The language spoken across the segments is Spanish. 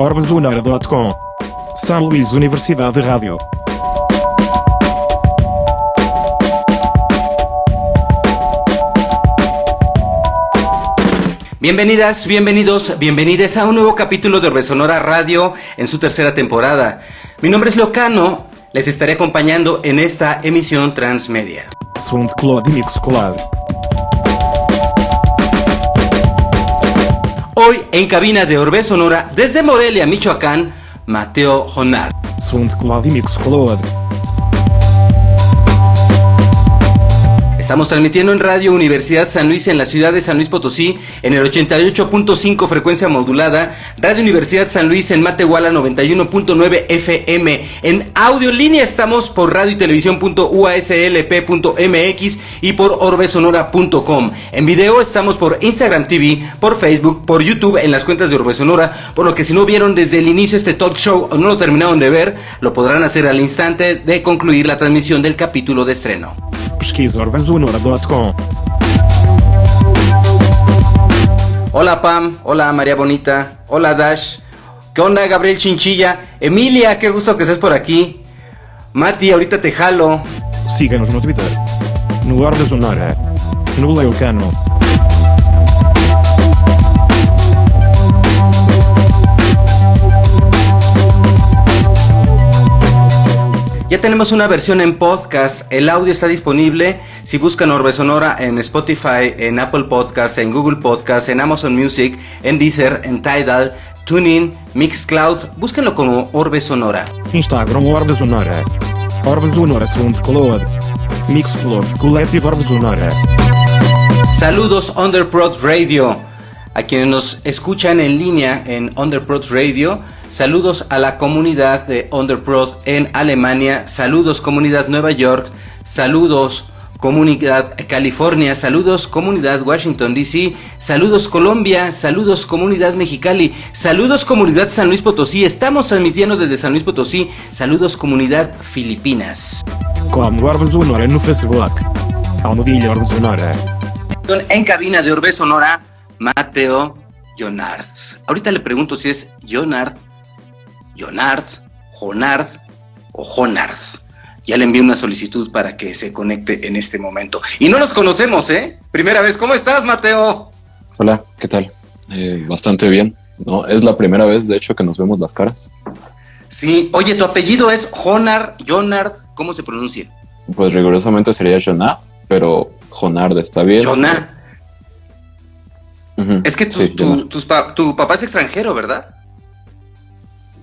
orbeslunar.com. São Luís Universidade de Rádio. Bienvenidas, bienvenidos, bienvenidas a un nuevo capítulo de Resonora Radio en su tercera temporada. Mi nombre es Locano, les estaré acompañando en esta emisión transmedia. SoundCloud e Mixcloud. Hoy en cabina de Orbe Sonora, desde Morelia, Michoacán, Mateo Jonar. Estamos transmitiendo en Radio Universidad San Luis en la ciudad de San Luis Potosí en el 88.5 frecuencia modulada, Radio Universidad San Luis en Matehuala 91.9 FM. En audio línea estamos por radio y televisión.uaslp.mx y por orbesonora.com. En video estamos por Instagram TV, por Facebook, por YouTube en las cuentas de Orbe Sonora, por lo que si no vieron desde el inicio este talk show o no lo terminaron de ver, lo podrán hacer al instante de concluir la transmisión del capítulo de estreno. Hola Pam, hola María Bonita, hola Dash, ¿qué onda Gabriel Chinchilla? Emilia, qué gusto que estés por aquí. Mati, ahorita te jalo. Siga-nos no Twitter. No. No Ya tenemos una versión en podcast, el audio está disponible. Si buscan Orbe Sonora en Spotify, en Apple Podcasts, en Google Podcasts, en Amazon Music, en Deezer, en Tidal, TuneIn, Mixcloud, búsquenlo como Orbe Sonora. Instagram Orbeslunar. Orbeslunar SoundCloud. Mixcloud Collective Orbeslunar. Saludos Underprod Radio. A quienes nos escuchan en línea en Underprod Radio, saludos a la comunidad de Underprod en Alemania, saludos comunidad Nueva York, saludos comunidad California, saludos comunidad Washington DC, saludos Colombia, saludos comunidad Mexicali, saludos comunidad San Luis Potosí, estamos transmitiendo desde San Luis Potosí, saludos comunidad Filipinas. En cabina de Orbe Sonora, Mateo Jonard. Ahorita le pregunto si es Jonard, Jonard, Jonard o Jonard. Ya le envié una solicitud para que se conecte en este momento. Y no nos conocemos, ¿eh? Primera vez. ¿Cómo estás, Mateo? Hola, ¿qué tal? Eh, bastante bien. No, es la primera vez, de hecho, que nos vemos las caras. Sí. Oye, tu apellido es Jonard, Jonard. ¿Cómo se pronuncia? Pues rigurosamente sería Jonah, pero Jonard está bien. Jonah. Ujú, Es que tu, sí, tu- Jonah. tus pa- tu papá es extranjero, ¿verdad?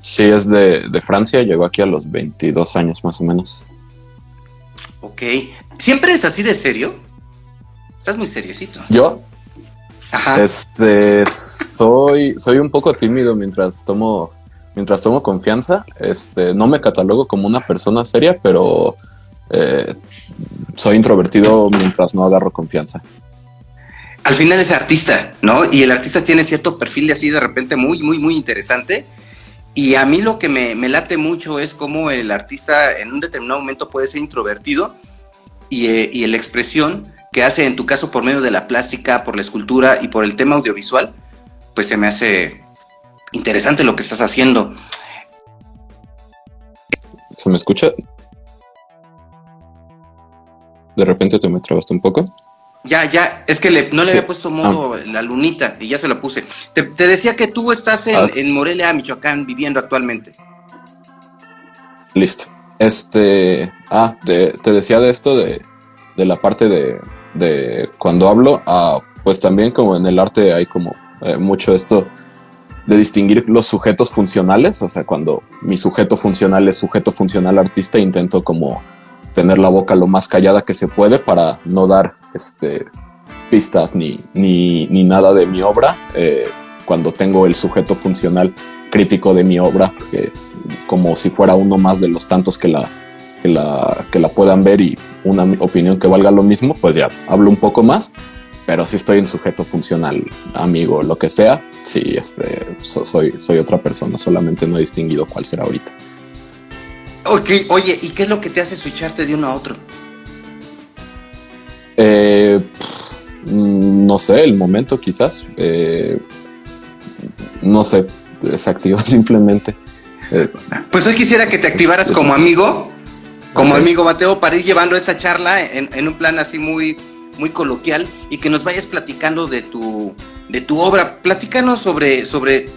Sí, es de, de Francia, llegó aquí a los 22 años más o menos. Ok. ¿Siempre es así de serio? Estás muy seriecito. Yo, Ajá. este, soy, soy un poco tímido mientras tomo, mientras tomo confianza. Este, no me catalogo como una persona seria, pero eh, soy introvertido mientras no agarro confianza. al final es artista, ¿no? Y el artista tiene cierto perfil de así de repente muy, muy, muy interesante. Y a mí lo que me, late mucho es cómo el artista en un determinado momento puede ser introvertido y, eh, y la expresión que hace en tu caso por medio de la plástica, por la escultura y por el tema audiovisual, pues se me hace interesante lo que estás haciendo. ¿Se me escucha? De repente te me trabaste un poco. Ya, ya, es que le- no le Sí. había puesto modo la lunita y ya se lo puse. Te, te decía que tú estás en, Ah. en Morelia, Michoacán, viviendo actualmente. Listo. Este. Ah, te, te decía de esto de, de la parte de, de cuando hablo. ah, pues también, como en el arte, hay como eh, mucho esto de distinguir los sujetos funcionales. O sea, cuando mi sujeto funcional es sujeto funcional artista, intento como tener la boca lo más callada que se puede para no dar este, pistas ni, ni, ni nada de mi obra. eh, cuando tengo el sujeto funcional crítico de mi obra, como si fuera uno más de los tantos que la, que la, que la puedan ver y una opinión que valga lo mismo, pues ya hablo un poco más. Pero si estoy en sujeto funcional, amigo, lo que sea, sí, este, so- soy, soy otra persona, solamente no he distinguido cuál será ahorita. Ok, oye, ¿y qué es lo que te hace switcharte de uno a otro? Eh, pff, no sé, el momento quizás. Eh, no sé, desactiva simplemente. Eh, pues hoy quisiera que te activaras como amigo, como amigo Mateo, para ir llevando esta charla en, un plan así muy, muy coloquial y que nos vayas platicando de tu, de tu obra. Platícanos sobre, sobre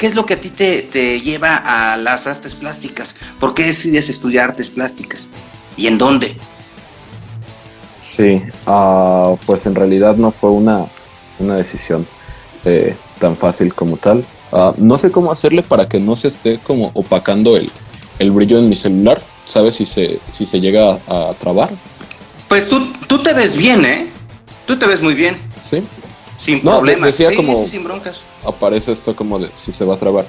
qué es lo que a ti te, te lleva a las artes plásticas. ¿Por qué decides estudiar artes plásticas? ¿Y en dónde? Sí, uh, pues en realidad no fue una, una decisión eh, tan fácil como tal. Uh, no sé cómo hacerle para que no se esté como opacando el, el brillo en mi celular. ¿Sabes si se, si se llega a, trabar? Pues tú, tú te ves bien, ¿eh? Tú te ves muy bien. Sí. Sin no, problemas. Decía como, sin broncas. Aparece esto como de si se va a trabar.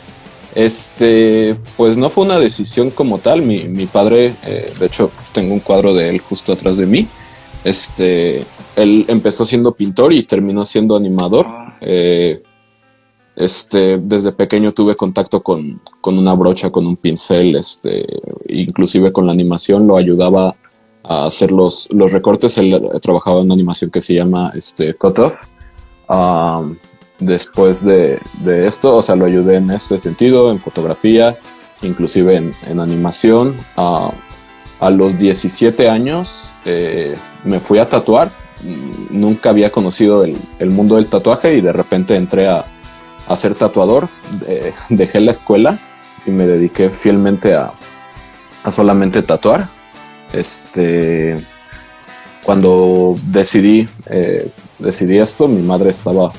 Este, pues no fue una decisión como tal. Mi, mi padre, eh, de hecho, tengo un cuadro de él justo atrás de mí. Este, él empezó siendo pintor y terminó siendo animador. Ah. Eh, este, desde pequeño tuve contacto con, una brocha, con un pincel, este, inclusive con la animación, lo ayudaba a hacer los, los recortes. Él trabajaba en una animación que se llama este, Cut Off. Después de, esto, o sea, lo ayudé en ese sentido, en fotografía, inclusive en, animación. a los 17 años eh, me fui a tatuar. Nunca había conocido el, mundo del tatuaje y de repente entré a, ser tatuador. dejé la escuela y me dediqué fielmente a, solamente tatuar. Este, cuando decidí, eh, decidí esto, mi madre estaba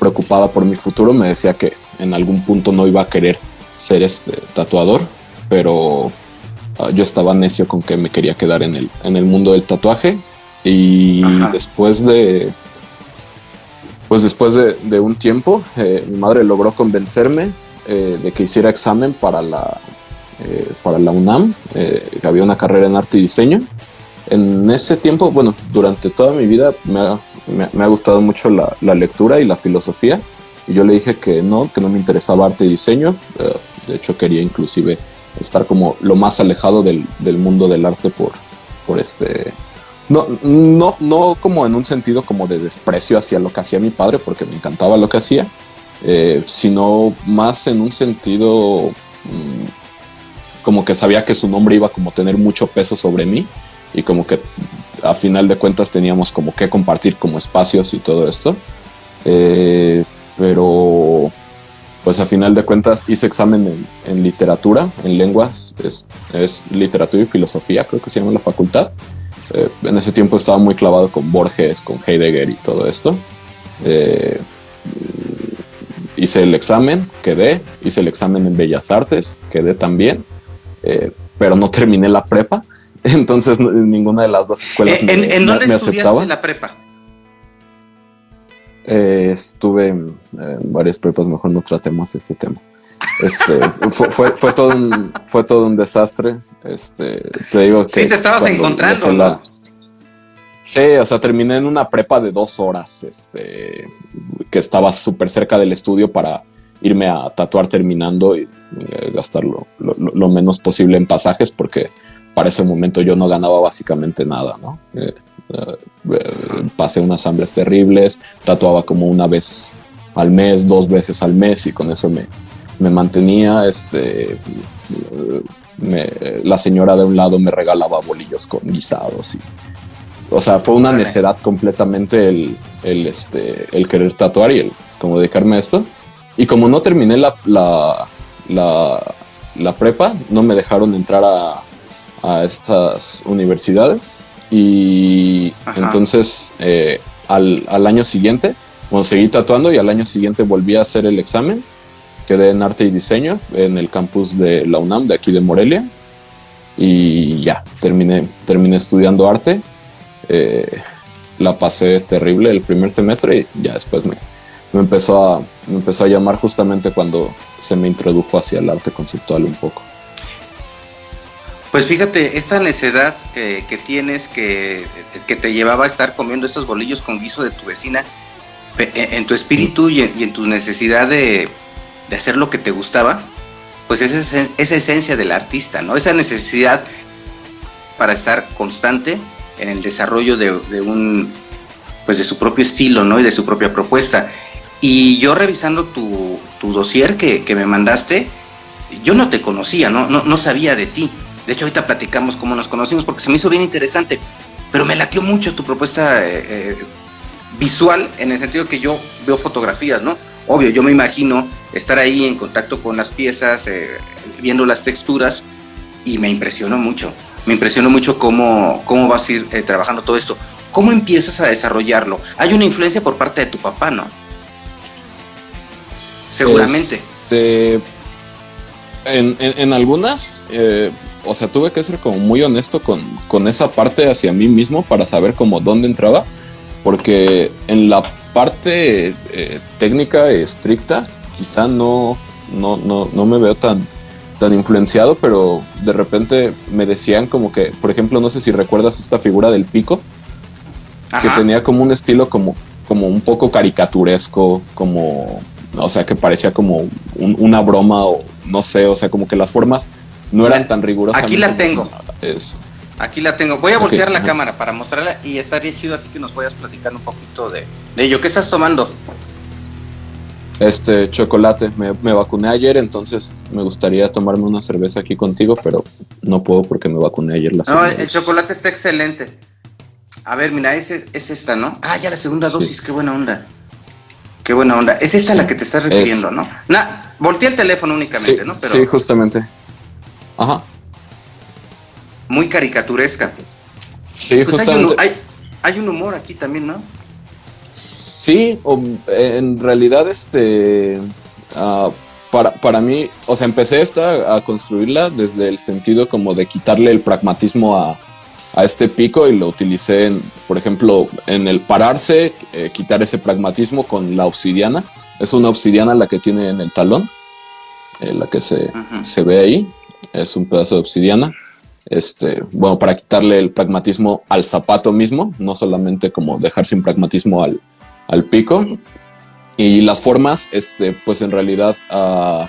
preocupada por mi futuro. Me decía que en algún punto no iba a querer ser este tatuador, pero ah, yo estaba necio con que me quería quedar en el, en el mundo del tatuaje y después de. Pues después de, un tiempo, eh, mi madre logró convencerme eh, de que hiciera examen para la, eh, para la UNAM, que había una carrera en arte y diseño. En ese tiempo, bueno, durante toda mi vida me ha, me, ha gustado mucho la, lectura y la filosofía. Y yo le dije que no, que no me interesaba arte y diseño. de hecho, quería inclusive estar como lo más alejado del, del mundo del arte por, por este no, no, no como en un sentido como de desprecio hacia lo que hacía mi padre, porque me encantaba lo que hacía, eh, sino más en un sentido mm, como que sabía que su nombre iba como a tener mucho peso sobre mí y como que a final de cuentas teníamos como que compartir como espacios y todo esto. Eh, pero pues a final de cuentas hice examen en, literatura, en lenguas, es, literatura y filosofía, creo que se llama la facultad. Eh, en ese tiempo estaba muy clavado con Borges, con Heidegger y todo esto. Eh, hice el examen, quedé, hice el examen en Bellas Artes, quedé también, pero no terminé la prepa, entonces ninguna de las dos escuelas me, ¿En, dónde me aceptaba. la prepa? estuve en, varias prepas, mejor no tratemos este tema. Este, fue, fue, todo un, fue todo un desastre. Este, te digo que. Sí, te estabas encontrando, Sí, o sea, terminé en una prepa de dos horas, este, que estaba súper cerca del estudio para irme a tatuar terminando y eh, gastar lo, menos posible en pasajes, porque para ese momento yo no ganaba básicamente nada, ¿no? Eh, eh, pasé unas hambres terribles, tatuaba como una vez al mes, dos veces al mes y con eso me, me mantenía, este, la señora de un lado me regalaba bolillos con guisados y, o sea, fue una necedad completamente el, el, este, el querer tatuar y el como dedicarme a esto. Y como no terminé la, la, la, prepa, no me dejaron entrar a, a estas universidades. Y entonces eh, al, al, año siguiente, bueno, seguí tatuando y al año siguiente volví a hacer el examen quedé en arte y diseño en el campus de la UNAM, de aquí de Morelia. Y ya, terminé, terminé estudiando arte. Eh, la pasé terrible el primer semestre y ya después me, me, empezó a, me empezó a llamar justamente cuando se me introdujo hacia el arte conceptual un poco. Pues fíjate, esta necedad que tienes que, que, te llevaba a estar comiendo estos bolillos con guiso de tu vecina, en tu espíritu y en tu necesidad de, de hacer lo que te gustaba, pues esa es esa esencia del artista, ¿no? Esa necesidad para estar constante en el desarrollo de, un, pues de su propio estilo, ¿no? Y de su propia propuesta. Y yo revisando tu, tu dossier que, me mandaste, yo no te conocía, ¿no? ¿no? No sabía de ti. De hecho, ahorita platicamos cómo nos conocimos porque se me hizo bien interesante, pero me latió mucho tu propuesta eh, eh, visual en el sentido que yo veo fotografías, ¿no? Obvio, yo me imagino estar ahí en contacto con las piezas, eh, viendo las texturas y me impresionó mucho. Me impresionó mucho cómo, cómo vas a ir trabajando todo esto. ¿Cómo empiezas a desarrollarlo? Hay una influencia por parte de tu papá, ¿no? Seguramente. Este, en, algunas, eh, o sea, tuve que ser como muy honesto con, con, esa parte hacia mí mismo para saber como dónde entraba, porque en la parte eh, técnica estricta quizá no, no, no, no me veo tan, tan influenciado, pero de repente me decían como que, por ejemplo, no sé si recuerdas esta figura del pico, que tenía como un estilo como, como un poco caricaturesco, como, o sea, que parecía como una broma o no sé, o sea, como que las formas no eran tan rigurosas. Aquí la tengo. Aquí la tengo. Voy a voltear la cámara para mostrarla y estaría chido así que nos vayas platicando un poquito de, de ello. ¿Qué estás tomando? Este, chocolate. Me, me, vacuné ayer, entonces me gustaría tomarme una cerveza aquí contigo, pero no puedo porque me vacuné ayer la No, el chocolate está excelente. A ver, mira, es, es esta, ¿no? Ah, ya la segunda dosis, qué buena onda. Qué buena onda. Es esta la que te estás refiriendo, ¿no? Na, volteé el teléfono únicamente, ¿no? sí, justamente. Ajá. Muy caricaturesca. Sí, pues justamente. Hay un, humor aquí también, ¿no? Sí, en realidad, este. Ah, para, para mí, o sea, empecé esta a construirla desde el sentido como de quitarle el pragmatismo a, a este pico y lo utilicé, en, por ejemplo, en el pararse, eh, quitar ese pragmatismo con la obsidiana. Es una obsidiana la que tiene en el talón, eh, la que se, se, ve ahí. Es un pedazo de obsidiana. Este, bueno, para quitarle el pragmatismo al zapato mismo, no solamente como dejar sin pragmatismo al, al pico. Y las formas, este, pues en realidad... Uh,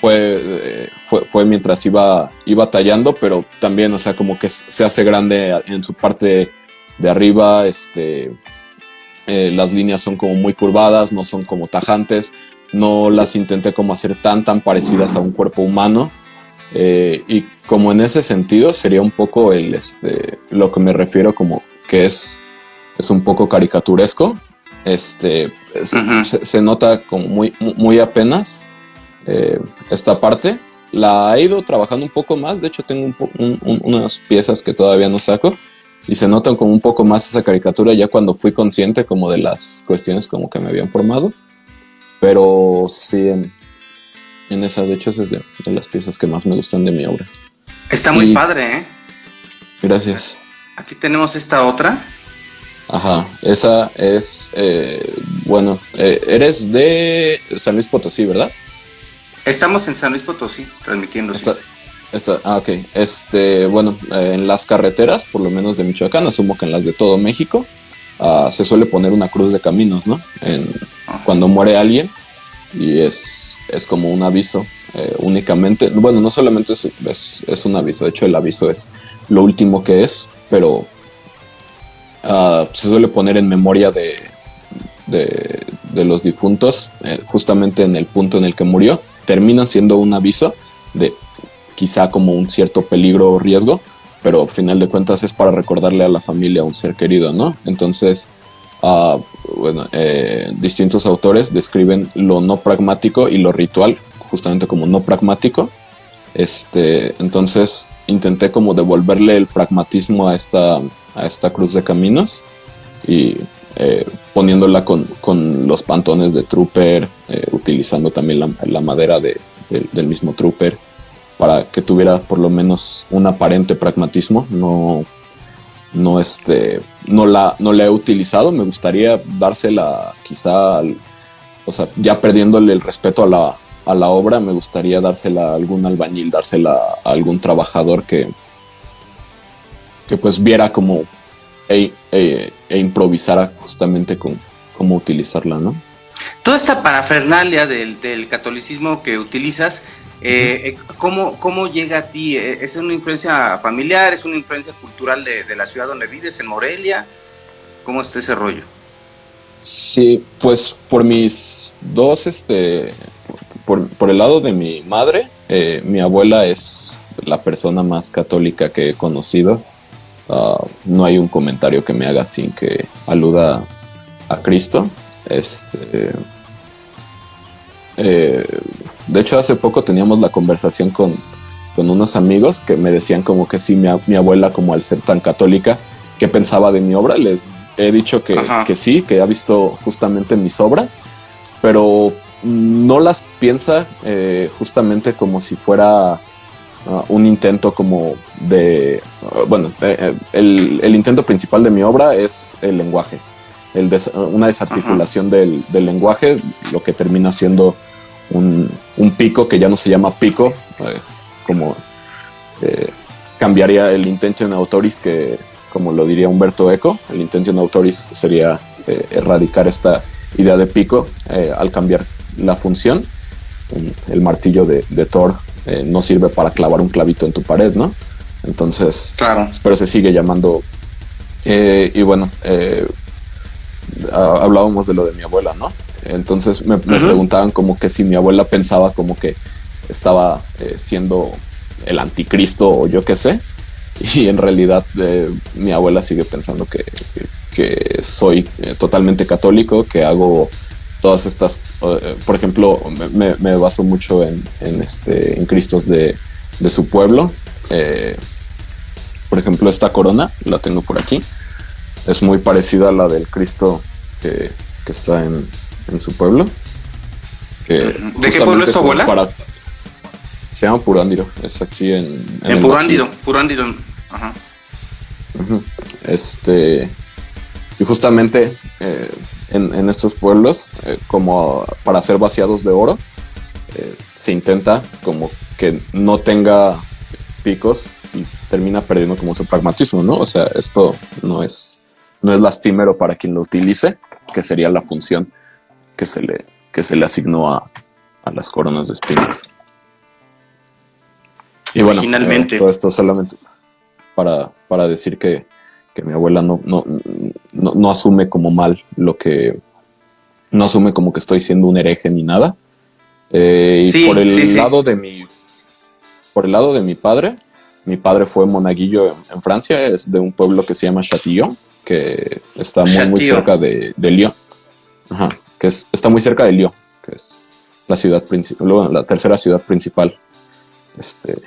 fue, fue, fue, mientras iba, iba tallando, pero también, o sea, como que se hace grande en su parte de arriba, este, eh, las líneas son como muy curvadas, no son como tajantes, no las intenté como hacer tan, tan parecidas a un cuerpo humano. Eh, y como en ese sentido sería un poco el, este, lo que me refiero como que es, es un poco caricaturesco. Este, se, se, nota como muy, muy apenas, eh, esta parte. La he ido trabajando un poco más, de hecho tengo unas piezas que todavía no saco y se notan como un poco más esa caricatura ya cuando fui consciente como de las cuestiones como que me habían formado. Pero sí, en, en esa de hecho es de, las piezas que más me gustan de mi obra. Está muy padre, ¿eh? Gracias. Aquí tenemos esta otra. Ajá, esa es, eh, bueno, eh, eres de San Luis Potosí, ¿verdad? Estamos en San Luis Potosí, transmitiendo. Está, ah, ok. Este, bueno, eh, en las carreteras, por lo menos de Michoacán, asumo que en las de todo México, ah, se suele poner una cruz de caminos, ¿no? En, Cuando muere alguien y es, es como un aviso eh, únicamente. Bueno, no solamente es, es, un aviso, de hecho el aviso es lo último que es, pero ah, se suele poner en memoria de, de, de los difuntos, eh, justamente en el punto en el que murió termina siendo un aviso de quizá como un cierto peligro o riesgo, pero al final de cuentas es para recordarle a la familia a un ser querido, ¿no? Entonces, bueno, eh, distintos autores describen lo no pragmático y lo ritual justamente como no pragmático. Este, entonces intenté como devolverle el pragmatismo a esta, a esta cruz de caminos y eh, poniéndola con, los pantones de Trooper, eh, utilizando también la, madera del mismo Trooper, para que tuviera por lo menos un aparente pragmatismo. No, no, este, no, la, no la he utilizado, me gustaría dársela quizá, o sea, ya perdiéndole el respeto a la, a la obra, me gustaría dársela a algún albañil, dársela a algún trabajador que, que pues viera como e, e, e, improvisara justamente con cómo utilizarla, ¿no? Toda esta parafernalia del, del catolicismo que utilizas, eh, eh, ¿cómo, llega a ti? Eh, ¿Es una influencia familiar? ¿Es una influencia cultural de, la ciudad donde vives, en Morelia? ¿Cómo está ese rollo? Sí, pues por mis dos, este, por, por, el lado de mi madre, eh, mi abuela es la persona más católica que he conocido. Uh, no hay un comentario que me haga sin que aluda a Cristo. Este, eh, de hecho, hace poco teníamos la conversación con, con unos amigos que me decían como que sí, mi, mi, abuela, como al ser tan católica, ¿qué pensaba de mi obra? Les he dicho que, que sí, que ha visto justamente mis obras, pero no las piensa eh, justamente como si fuera uh, un intento como de, uh, bueno, eh, el, el, intento principal de mi obra es el lenguaje, el des una desarticulación del, del, lenguaje, lo que termina siendo un, un, pico que ya no se llama pico, eh, como cambiaría el intention autoris que, como lo diría Humberto Eco, el intention autoris sería erradicar esta idea de pico al cambiar la función. El martillo de, Thor eh, no sirve para clavar un clavito en tu pared, ¿no? Entonces, claro. pero se sigue llamando. Eh, y bueno, eh, hablábamos de lo de mi abuela, ¿no? Entonces me, preguntaban como que si mi abuela pensaba como que estaba siendo el anticristo o yo qué sé. Y en realidad mi abuela sigue pensando que, que soy totalmente católico, que hago todas estas, eh, por ejemplo, me, me, baso mucho en, en, este, en Cristos de, de su pueblo. Eh, por ejemplo, esta corona, la tengo por aquí, es muy parecida a la del Cristo que, que está en, en, su pueblo. ¿De qué pueblo es tu abuela? Para, se llama Purándiro, es aquí en... En, en Purándiro, Purándiro, ajá. Este, y justamente eh, en, estos pueblos, eh, como para ser vaciados de oro, eh, se intenta como que no tenga picos y termina perdiendo como su pragmatismo, ¿no? O sea, esto no es, no es lastimero para quien lo utilice, que sería la función que se le, que se le asignó a, a las coronas de espinas. Y bueno, todo esto solamente para, para decir que que mi abuela no, no, no, asume como mal lo que, no asume como que estoy siendo un hereje ni nada. Eh, y por el lado de mi, por el lado de mi padre, mi padre fue monaguillo en, Francia, es de un pueblo que se llama Châtillon, que está muy, muy cerca de, de Lyon. Ajá, que es, está muy cerca de Lyon, que es la ciudad principal, la tercera ciudad principal. Este,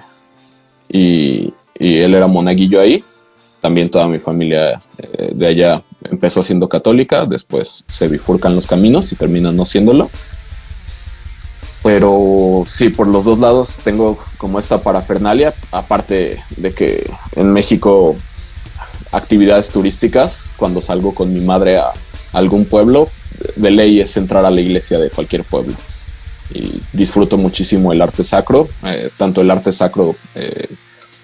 y, y él era monaguillo ahí también toda mi familia eh, de allá empezó siendo católica, después se bifurcan los caminos y terminan no siéndolo. Pero sí, por los dos lados tengo como esta parafernalia, aparte de que en México actividades turísticas, cuando salgo con mi madre a algún pueblo, de ley es entrar a la iglesia de cualquier pueblo. Y disfruto muchísimo el arte sacro, eh, tanto el arte sacro eh,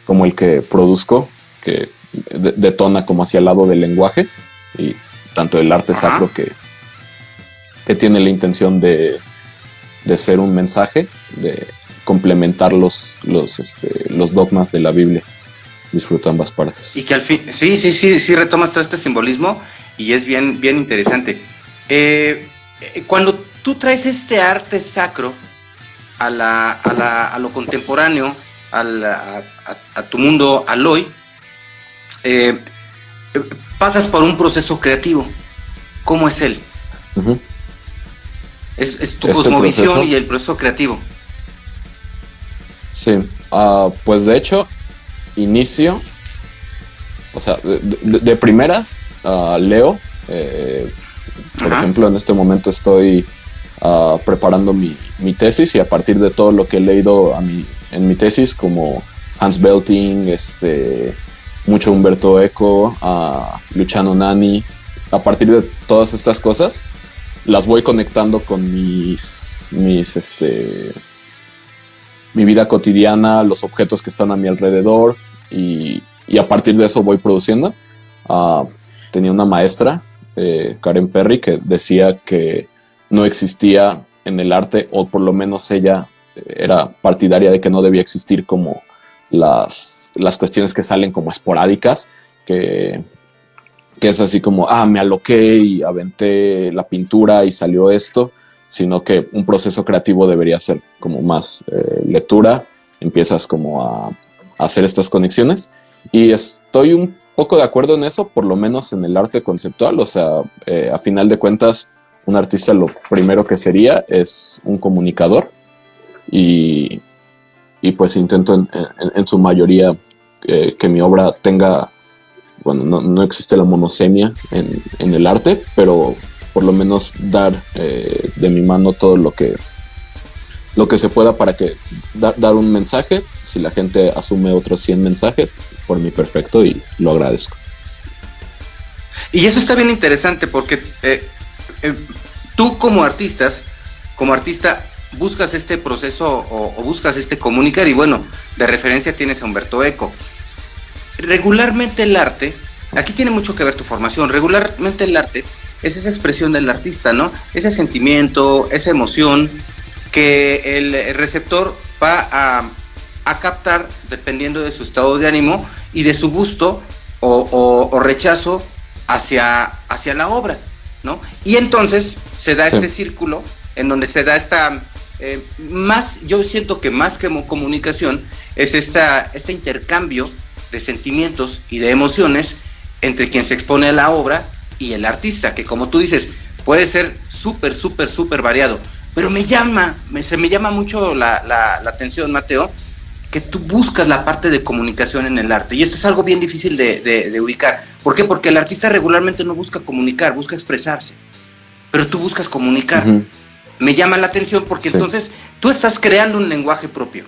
como el que produzco, que detona como hacia el lado del lenguaje y tanto el arte sacro que, que tiene la intención de, de ser un mensaje, de complementar los, los, este, los dogmas de la Biblia. Disfruto ambas partes. Y que al fin, sí, sí, sí, sí retomas todo este simbolismo y es bien, bien interesante. Eh, cuando tú traes este arte sacro a, la, a, la, a lo contemporáneo, a, a, a, tu mundo aloy, eh, pasas por un proceso creativo. ¿Cómo es él? es, tu este cosmovisión y el proceso creativo. Sí, ah, pues de hecho, inicio, o sea, de, primeras, uh, leo, eh, por ejemplo, en este momento estoy ah, preparando mi, mi, tesis y a partir de todo lo que he leído a mi, en mi tesis, como Hans Belting, este, mucho Humberto Eco, a Luciano Nani. A partir de todas estas cosas, las voy conectando con mis, mis, este, mi vida cotidiana, los objetos que están a mi alrededor y, y a partir de eso voy produciendo. Uh, tenía una maestra, eh, Karen Perry, que decía que no existía en el arte, o por lo menos ella era partidaria de que no debía existir como las, las cuestiones que salen como esporádicas, que, que es así como, ah, me aloqué y aventé la pintura y salió esto, sino que un proceso creativo debería ser como más eh, lectura, empiezas como a, hacer estas conexiones. Y estoy un poco de acuerdo en eso, por lo menos en el arte conceptual, o sea, eh, a final de cuentas, un artista lo primero que sería es un comunicador y, y pues intento en, en, su mayoría eh, que mi obra tenga, bueno, no, no existe la monosemia en, en, el arte, pero por lo menos dar eh, de mi mano todo lo que lo que se pueda para que dar un mensaje. Si la gente asume otros 100 mensajes, por mí perfecto y lo agradezco. Y eso está bien interesante porque eh, eh, tú como artistas, como artista, buscas este proceso o, o, buscas este comunicar y bueno, de referencia tienes a Humberto Eco. Regularmente el arte, aquí tiene mucho que ver tu formación, regularmente el arte es esa expresión del artista, ¿no? Ese sentimiento, esa emoción que el receptor va a, captar dependiendo de su estado de ánimo y de su gusto o, rechazo hacia, hacia la obra, ¿no? Y entonces se da este círculo en donde se da esta, eh, más, yo siento que más que comunicación, es esta, este intercambio de sentimientos y de emociones entre quien se expone a la obra y el artista, que como tú dices, puede ser súper, súper, súper variado. Pero me llama, me, se me llama mucho la, la, atención, Mateo, que tú buscas la parte de comunicación en el arte. Y esto es algo bien difícil de, de, ubicar. ¿Por qué? Porque el artista regularmente no busca comunicar, busca expresarse. Pero tú buscas comunicar. Me llama la atención porque entonces tú estás creando un lenguaje propio.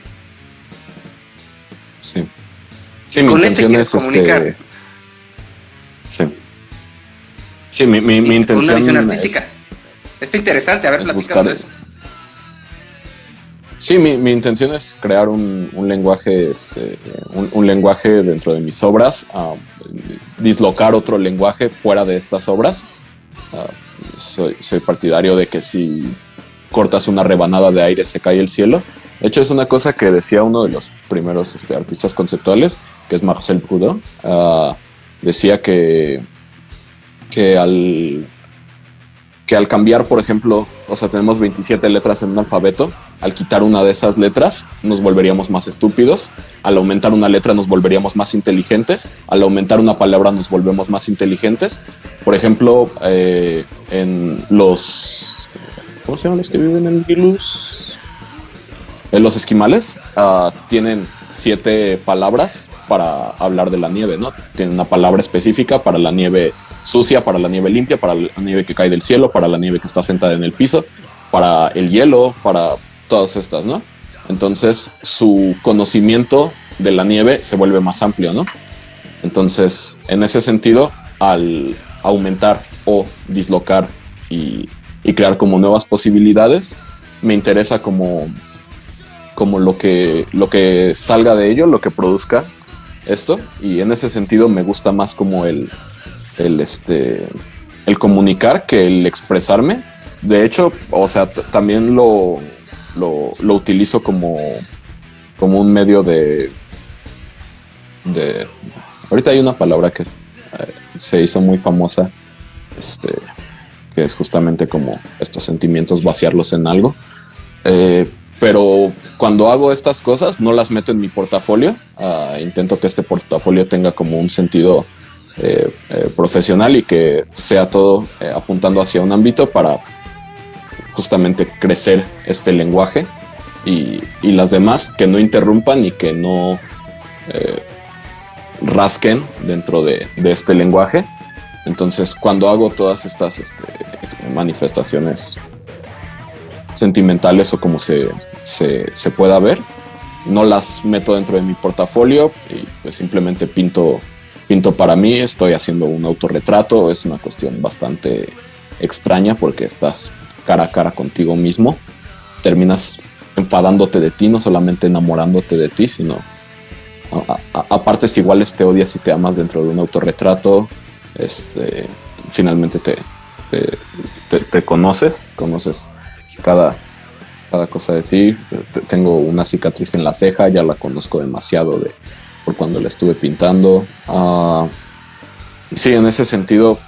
Sí. Sí, mi este intención es este... Sí. Sí, mi, mi, mi intención. Está interesante, a ver, platicando de eso. Sí, mi, mi, intención es crear un, un lenguaje, este, un, lenguaje dentro de mis obras, um, dislocar otro lenguaje fuera de estas obras. Uh, soy, soy, partidario de que si cortas una rebanada de aire se cae el cielo. De hecho, es una cosa que decía uno de los primeros este, artistas conceptuales, que es Marcel Proudhon. Uh, decía que que al, que al cambiar, por ejemplo, o sea, tenemos 27 letras en un alfabeto, al quitar una de esas letras nos volveríamos más estúpidos, al aumentar una letra nos volveríamos más inteligentes, al aumentar una palabra nos volvemos más inteligentes. Por ejemplo, eh, en los... ¿Cómo se llaman los que viven en Vilus? En los esquimales uh, tienen siete palabras para hablar de la nieve, ¿no? Tienen una palabra específica para la nieve sucia, para la nieve limpia, para la nieve que cae del cielo, para la nieve que está sentada en el piso, para el hielo, para todas estas, ¿no? Entonces su conocimiento de la nieve se vuelve más amplio, ¿no? Entonces, en ese sentido, al aumentar o dislocar y, crear como nuevas posibilidades, me interesa como, como lo, que, lo que salga de ello, lo que produzca esto, y en ese sentido me gusta más como el, el, este, el comunicar que el expresarme. De hecho, o sea, también lo, lo, lo, utilizo como, como un medio de, de... Ahorita hay una palabra que eh, se hizo muy famosa, este, que es justamente como estos sentimientos, vaciarlos en algo. Eh, pero cuando hago estas cosas no las meto en mi portafolio, ah, intento que este portafolio tenga como un sentido eh, eh, profesional y que sea todo eh, apuntando hacia un ámbito para justamente crecer este lenguaje y, las demás que no interrumpan y que no rasquen dentro de, este lenguaje. Entonces, cuando hago todas estas este, manifestaciones sentimentales o como se, pueda ver, no las meto dentro de mi portafolio y pues simplemente pinto pinto para mí, estoy haciendo un autorretrato, es una cuestión bastante extraña porque estás cara a cara contigo mismo, terminas enfadándote de ti, no solamente enamorándote de ti, sino a, partes iguales te odias y te amas dentro de un autorretrato, este, finalmente te, te, conoces, conoces cada, cada cosa de ti. Tengo una cicatriz en la ceja, ya la conozco demasiado de, cuando la estuve pintando. Uh, sí, en ese sentido,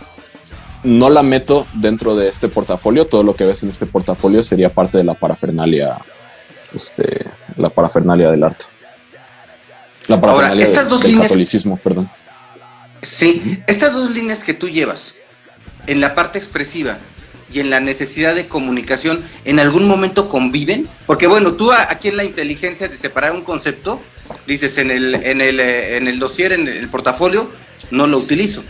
no la meto dentro de este portafolio. Todo lo que ves en este portafolio sería parte de la parafernalia, este, la parafernalia del arte. La parafernalia estas dos del líneas- catolicismo, perdón. Sí, estas dos líneas que tú llevas en la parte expresiva y en la necesidad de comunicación, ¿en algún momento conviven? Porque bueno, tú aquí en la inteligencia de separar un concepto, dices en el, en el, eh, en el dossier, en el portafolio, no lo utilizo,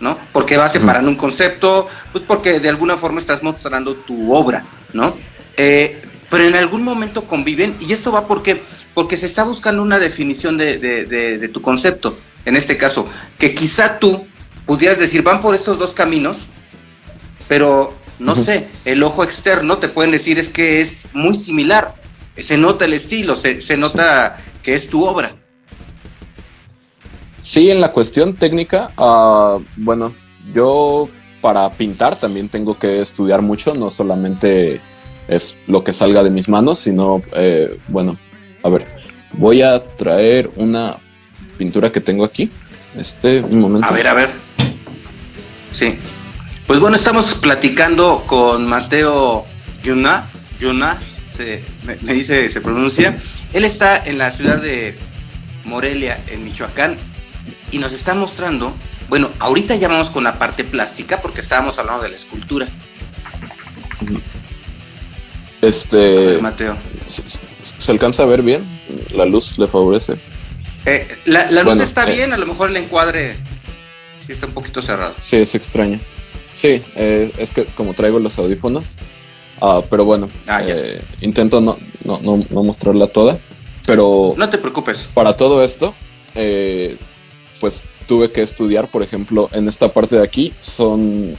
¿no? Porque vas separando un concepto, pues porque de alguna forma estás mostrando tu obra, ¿no? Eh, pero en algún momento conviven, y esto va porque, porque se está buscando una definición de, de- de- de tu concepto, en este caso, que quizá tú pudieras decir, van por estos dos caminos, pero no sé, el ojo externo te pueden decir es que es muy similar, se nota el estilo, se, se nota que es tu obra. Sí, en la cuestión técnica, ah, bueno, yo para pintar también tengo que estudiar mucho, no solamente es lo que salga de mis manos, sino, eh, bueno, a ver, voy a traer una pintura que tengo aquí. Este, un momento. A ver, a ver. Sí. Pues bueno, estamos platicando con Mateo Yuna. Yuna, se, me, me dice, se pronuncia. Él está en la ciudad de Morelia, en Michoacán, y nos está mostrando. Bueno, ahorita ya vamos con la parte plástica porque estábamos hablando de la escultura. Este, ver, Mateo. ¿se, se- se alcanza a ver bien? ¿La luz le favorece? Eh, la, la luz Bueno, está eh. bien, a lo mejor el encuadre sí está un poquito cerrado. Sí, es extraño. Sí, eh, es que como traigo los audífonos, ah, pero bueno, Ah, eh, intento no, no, no, no mostrarla toda, pero No te preocupes. para todo esto, eh, pues tuve que estudiar, por ejemplo, en esta parte de aquí son,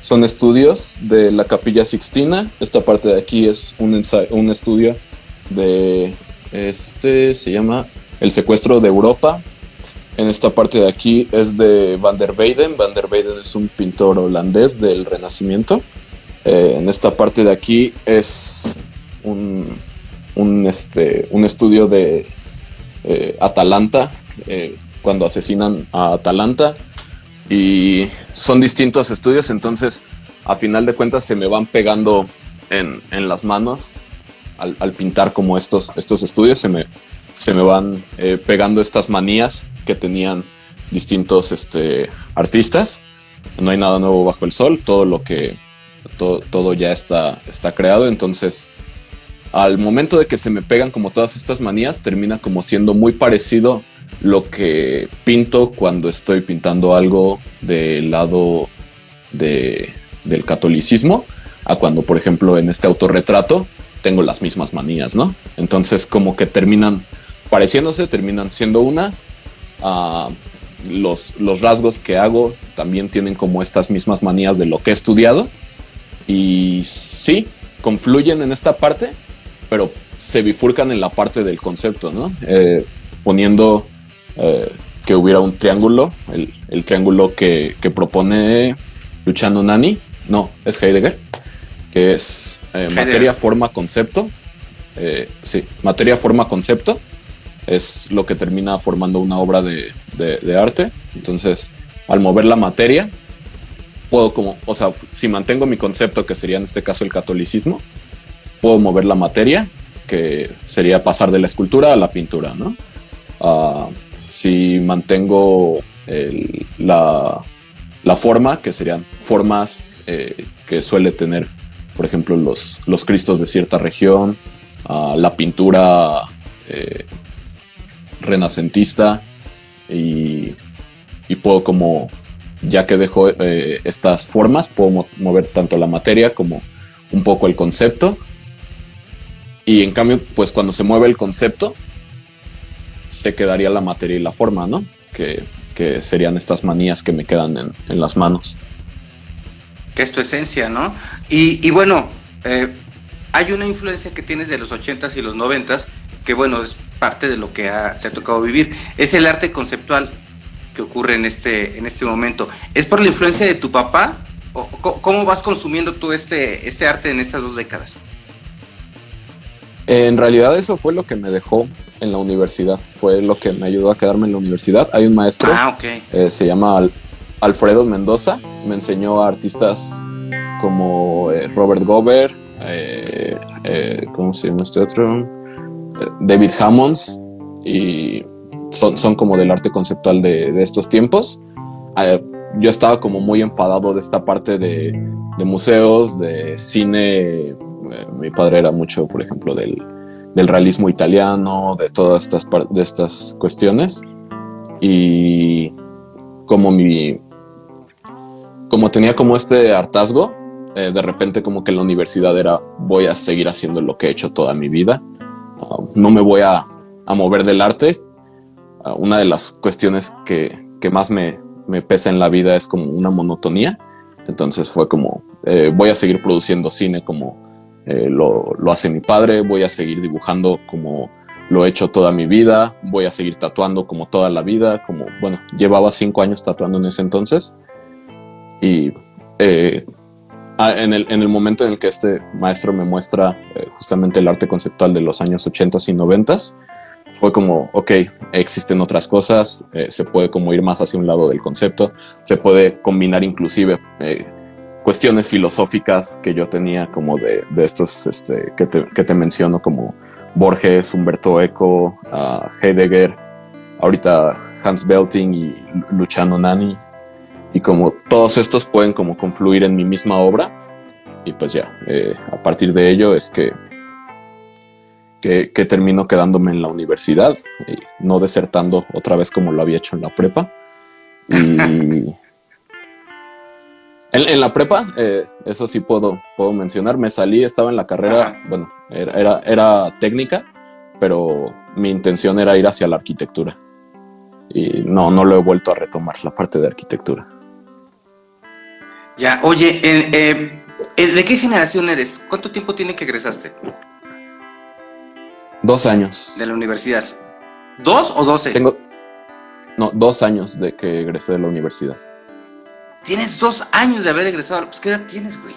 son estudios de la Capilla Sixtina, esta parte de aquí es un, un estudio de, este se llama El secuestro de Europa, en esta parte de aquí es de Van der Weyden. Van der Weyden es un pintor holandés del Renacimiento. Eh, en esta parte de aquí es un, un, este, un estudio de eh, Atalanta, eh, cuando asesinan a Atalanta. Y son distintos estudios, entonces a final de cuentas se me van pegando en, en las manos al, pintar como estos, estos estudios, se me, se me van pegando estas manías que tenían distintos este, artistas. No hay nada nuevo bajo el sol, todo lo que todo, ya está, está creado. Entonces, al momento de que se me pegan como todas estas manías, termina como siendo muy parecido lo que pinto cuando estoy pintando algo del lado de, del catolicismo, a cuando, por ejemplo, en este autorretrato tengo las mismas manías, ¿no? Entonces, como que terminan pareciéndose, terminan siendo unas. Ah, los, los rasgos que hago también tienen como estas mismas manías de lo que he estudiado. Y sí, confluyen en esta parte, pero se bifurcan en la parte del concepto, ¿no? Eh, poniendo eh, que hubiera un triángulo, el, el triángulo que, que propone Luciano Nani, no, es Heidegger, que es eh, materia, forma, concepto. Eh, sí, materia, forma, concepto es lo que termina formando una obra de, de- de arte. Entonces, al mover la materia, puedo como, o sea, si mantengo mi concepto, que sería en este caso el catolicismo, puedo mover la materia, que sería pasar de la escultura a la pintura, ¿no? Ah, si mantengo el- la, la forma, que serían formas eh, que suele tener, por ejemplo, los, los cristos de cierta región, ah, la pintura eh, renacentista y puedo como, ya que dejo eh, estas formas, puedo mo- mover tanto la materia como un poco el concepto. Y en cambio, pues cuando se mueve el concepto, se quedaría la materia y la forma, ¿no? Que, que serían estas manías que me quedan en, en las manos. que es tu esencia, ¿no? Y, y bueno, eh, hay una influencia que tienes de los 80s y los 90s, que bueno, es parte de lo que ha- te ha tocado vivir. Es el arte conceptual que ocurre en este, en este momento. ¿Es por la influencia de tu papá? ¿O cómo vas consumiendo tú este, este arte en estas dos décadas? En realidad eso fue lo que me dejó en la universidad, fue lo que me ayudó a quedarme en la universidad. Hay un maestro Ah, ok. eh, se llama Al- Alfredo Mendoza, me enseñó a artistas como eh, Robert Gober, eh, ¿cómo se llama este otro? David Hammonds, y son, son como del arte conceptual de, de estos tiempos. Eh, yo estaba como muy enfadado de esta parte de, de museos, de cine. eh, mi padre era mucho, por ejemplo, del, del realismo italiano, de todas estas, de estas cuestiones. Y como mi. Como tenía como este hartazgo, eh, de repente como que la universidad era voy a seguir haciendo lo que he hecho toda mi vida. Ah, no me voy a, a mover del arte. Ah, una de las cuestiones que, que más me, me pesa en la vida es como una monotonía. Entonces fue como, eh, voy a seguir produciendo cine como eh, lo, lo hace mi padre, voy a seguir dibujando como lo he hecho toda mi vida, voy a seguir tatuando como toda la vida, como, bueno, llevaba cinco años tatuando en ese entonces. Y eh, ah, en, el, en el momento en el que este maestro me muestra eh, justamente el arte conceptual de los años 80 y 90 fue como, ok, existen otras cosas, eh, se puede como ir más hacia un lado del concepto, se puede combinar inclusive eh, cuestiones filosóficas que yo tenía como de, de estos este, que, te, que te menciono como Borges, Humberto Eco, uh, Heidegger, ahorita Hans Belting y Luciano Nani, y como todos estos pueden como confluir en mi misma obra, y pues ya, eh, a partir de ello es que que, que terminó quedándome en la universidad y no desertando otra vez como lo había hecho en la prepa. Y en, en la prepa, eh, eso sí puedo, puedo mencionar, me salí, estaba en la carrera, Ajá. bueno, era, era, era técnica, pero mi intención era ir hacia la arquitectura. Y no, no lo he vuelto a retomar, la parte de arquitectura. Ya, oye, eh, ¿de qué generación eres? ¿Cuánto tiempo tiene que egresaste Dos años. de la universidad? ¿Dos o doce? Tengo, no, dos años de que egresé de la universidad. Tienes dos años de haber egresado. Pues, ¿qué edad tienes, güey?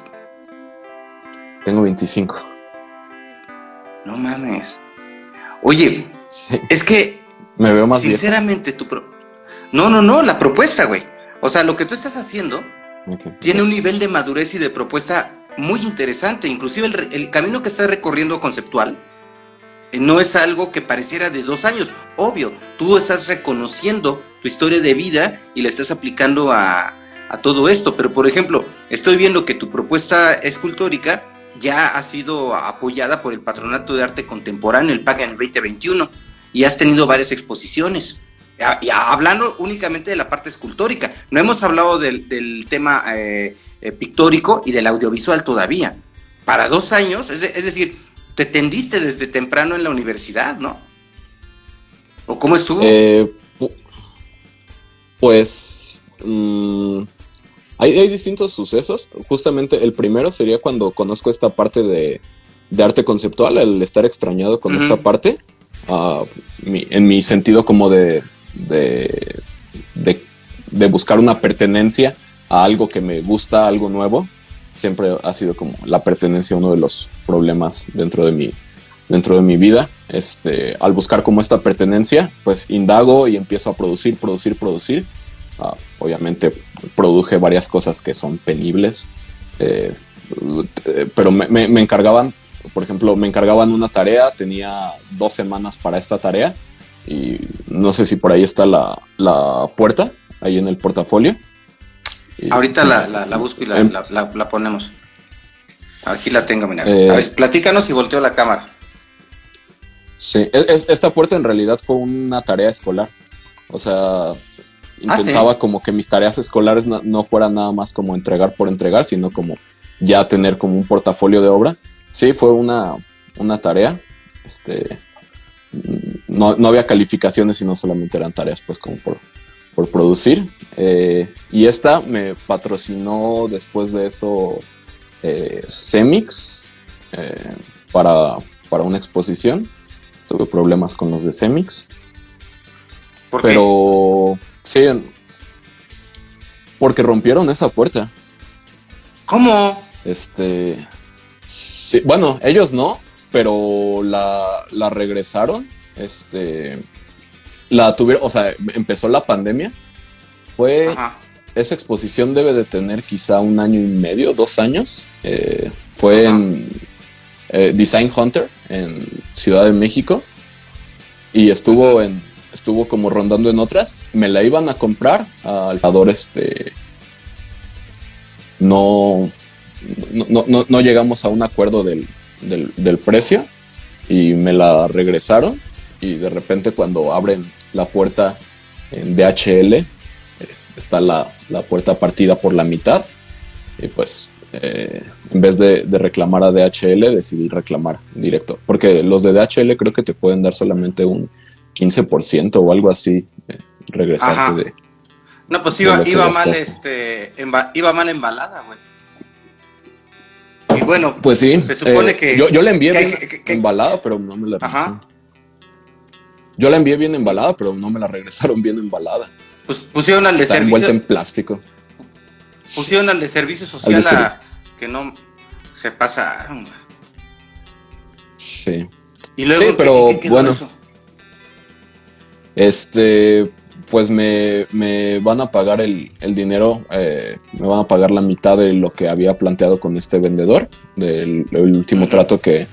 Tengo 25. No mames. Oye, Sí, es que me veo más viejo. sinceramente tu pro- No, no, no, la propuesta, güey. O sea, lo que tú estás haciendo tiene un nivel de madurez y de propuesta muy interesante. Inclusive el, el camino que estás recorriendo conceptual no es algo que pareciera de dos años. Obvio, tú estás reconociendo tu historia de vida y la estás aplicando a, a todo esto. Pero, por ejemplo, estoy viendo que tu propuesta escultórica ya ha sido apoyada por el Patronato de Arte Contemporáneo, el PAC en el 2021, y has tenido varias exposiciones. Ya- ya hablando únicamente de la parte escultórica, no hemos hablado del, del tema eh, eh, pictórico y del audiovisual todavía. Para dos años, es decir, te tendiste desde temprano en la universidad, ¿no? ¿O cómo estuvo? Eh, pu- pues mm, hay, hay distintos sucesos. Justamente el primero sería cuando conozco esta parte de, de arte conceptual, el estar extrañado con esta parte. ah, mi- en mi sentido como de, de, de, de buscar una pertenencia a algo que me gusta, algo nuevo. Siempre ha sido como la pertenencia uno de los problemas dentro de mi, dentro de mi vida. Este, al buscar como esta pertenencia, pues indago y empiezo a producir, producir, producir. Ah, obviamente produje varias cosas que son penibles, eh, eh, pero me, me- me encargaban, por ejemplo, me encargaban una tarea, tenía dos semanas para esta tarea y no sé si por ahí está la, la puerta, ahí en el portafolio. Ahorita la, la- la busco y la, Em- la- la- ponemos. Aquí la tengo, mira. Eh, A ver, platícanos y volteo la cámara. Sí, es- es- esta puerta en realidad fue una tarea escolar. O sea, intentaba como que mis tareas escolares no, no fueran nada más como entregar por entregar, sino como ya tener como un portafolio de obra. Sí, fue una, una tarea. Este, mm, no, no había calificaciones, sino solamente eran tareas, pues, como por, por producir. Eh, y esta me patrocinó después de eso eh, Semix eh, para, para una exposición. Tuve problemas con los de Semix. ¿Por qué? Pero sí, porque rompieron esa puerta. ¿Cómo? Este, sí, bueno, ellos no, pero la, la regresaron. Este, la tuvieron, o sea, empezó la pandemia. Fue Ajá. esa exposición debe de tener quizá un año y medio, dos años. Eh, fue en eh, Design Hunter en Ciudad de México y estuvo en estuvo como rondando en otras. Me la iban a comprar a alfadores de no no, no, no, llegamos a un acuerdo del, del, precio y me la regresaron y de repente cuando abren la puerta en DHL eh, está la, la, puerta partida por la mitad y pues eh, en vez de, reclamar a DHL decidí reclamar directo porque los de DHL creo que te pueden dar solamente un 15% o algo así eh, regresarte de no pues iba, iba mal este iba mal embalada güey y bueno, pues sí, se supone eh, que. Yo, yo, la envié bien embalada, pero no me la regresaron. Yo la envié bien embalada, pero no me la regresaron bien embalada. Pues pusieron al de Está envuelta en plástico. Pusieron al de servicio social a, que no se pasaron. Sí. Y luego, sí, pero bueno. Este, pues me, van a pagar el, dinero, eh, me van a pagar la mitad de lo que había planteado con este vendedor, del, último trato que,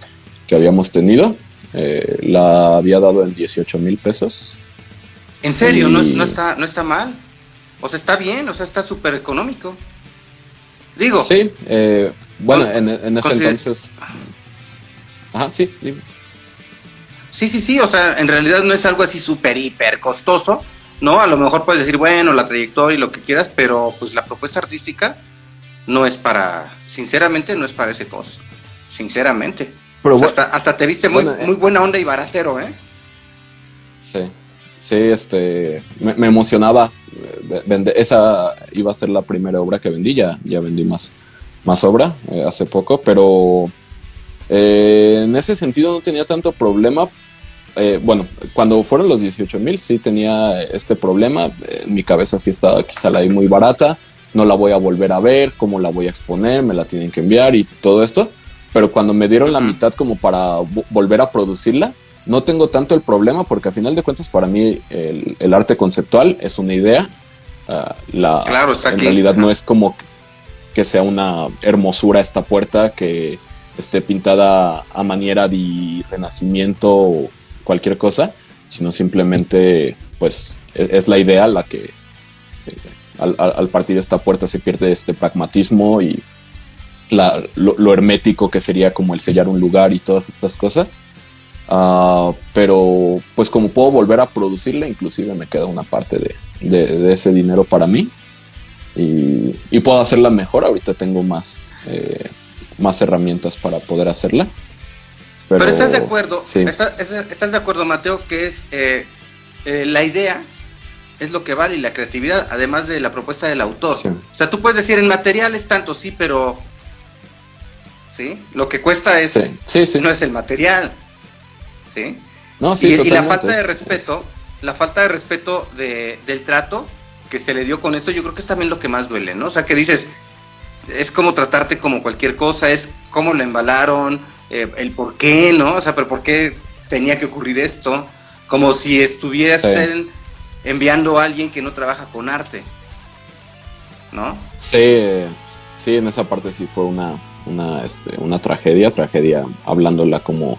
habíamos tenido. Eh, la había dado en 18 mil pesos. ¿En serio? ¿No, está, ¿No está mal? O sea, está bien, o sea, está súper económico. Digo. Sí, eh, bueno, en, ese entonces... Ajá, sí, Sí, sí, sí, o sea, en realidad no es algo así súper, hiper costoso, ¿no? A lo mejor puedes decir, bueno, la trayectoria y lo que quieras, pero pues la propuesta artística no es para, sinceramente, no es para ese costo, sinceramente. Pero hasta, te viste muy, muy buena onda y baratero, ¿eh? Sí, sí, este, me, emocionaba. Eh, esa iba a ser la primera obra que vendí, ya, ya vendí más, más obra eh, hace poco, pero eh, en ese sentido no tenía tanto problema eh, bueno, cuando fueron los 18 mil sí tenía este problema, en mi cabeza sí estaba quizá la ahí muy barata, no la voy a volver a ver, cómo la voy a exponer, me la tienen que enviar y todo esto, pero cuando me dieron la mitad como para volver a producirla, no tengo tanto el problema porque a final de cuentas para mí el, arte conceptual es una idea, ah, la, claro, está en realidad no es como que sea una hermosura esta puerta que esté pintada a manera de renacimiento cualquier cosa, sino simplemente pues e-, es, la idea la que eh, al, partir de esta puerta se pierde este pragmatismo y lo, hermético que sería como el sellar un lugar y todas estas cosas. Ah, pero pues como puedo volver a producirla, inclusive me queda una parte de, ese dinero para mí y, puedo hacerla mejor. Ahorita tengo más, eh, más herramientas para poder hacerla. Pero, estás de acuerdo, estás, de acuerdo, Mateo, que es eh, eh, la idea es lo que vale y la creatividad, además de la propuesta del autor. O sea, tú puedes decir en material es tanto, sí, pero sí, lo que cuesta es no es el material, sí. No, y, y, la falta de respeto, la falta de respeto de, del trato que se le dio con esto, yo creo que es también lo que más duele, ¿no? O sea, que dices, es como tratarte como cualquier cosa, es cómo lo embalaron, eh, el por qué, ¿no? O sea, pero por qué tenía que ocurrir esto, como si estuvieras enviando a alguien que no trabaja con arte, ¿no? Sí, sí, en esa parte sí fue una, una, este, una tragedia, tragedia hablándola como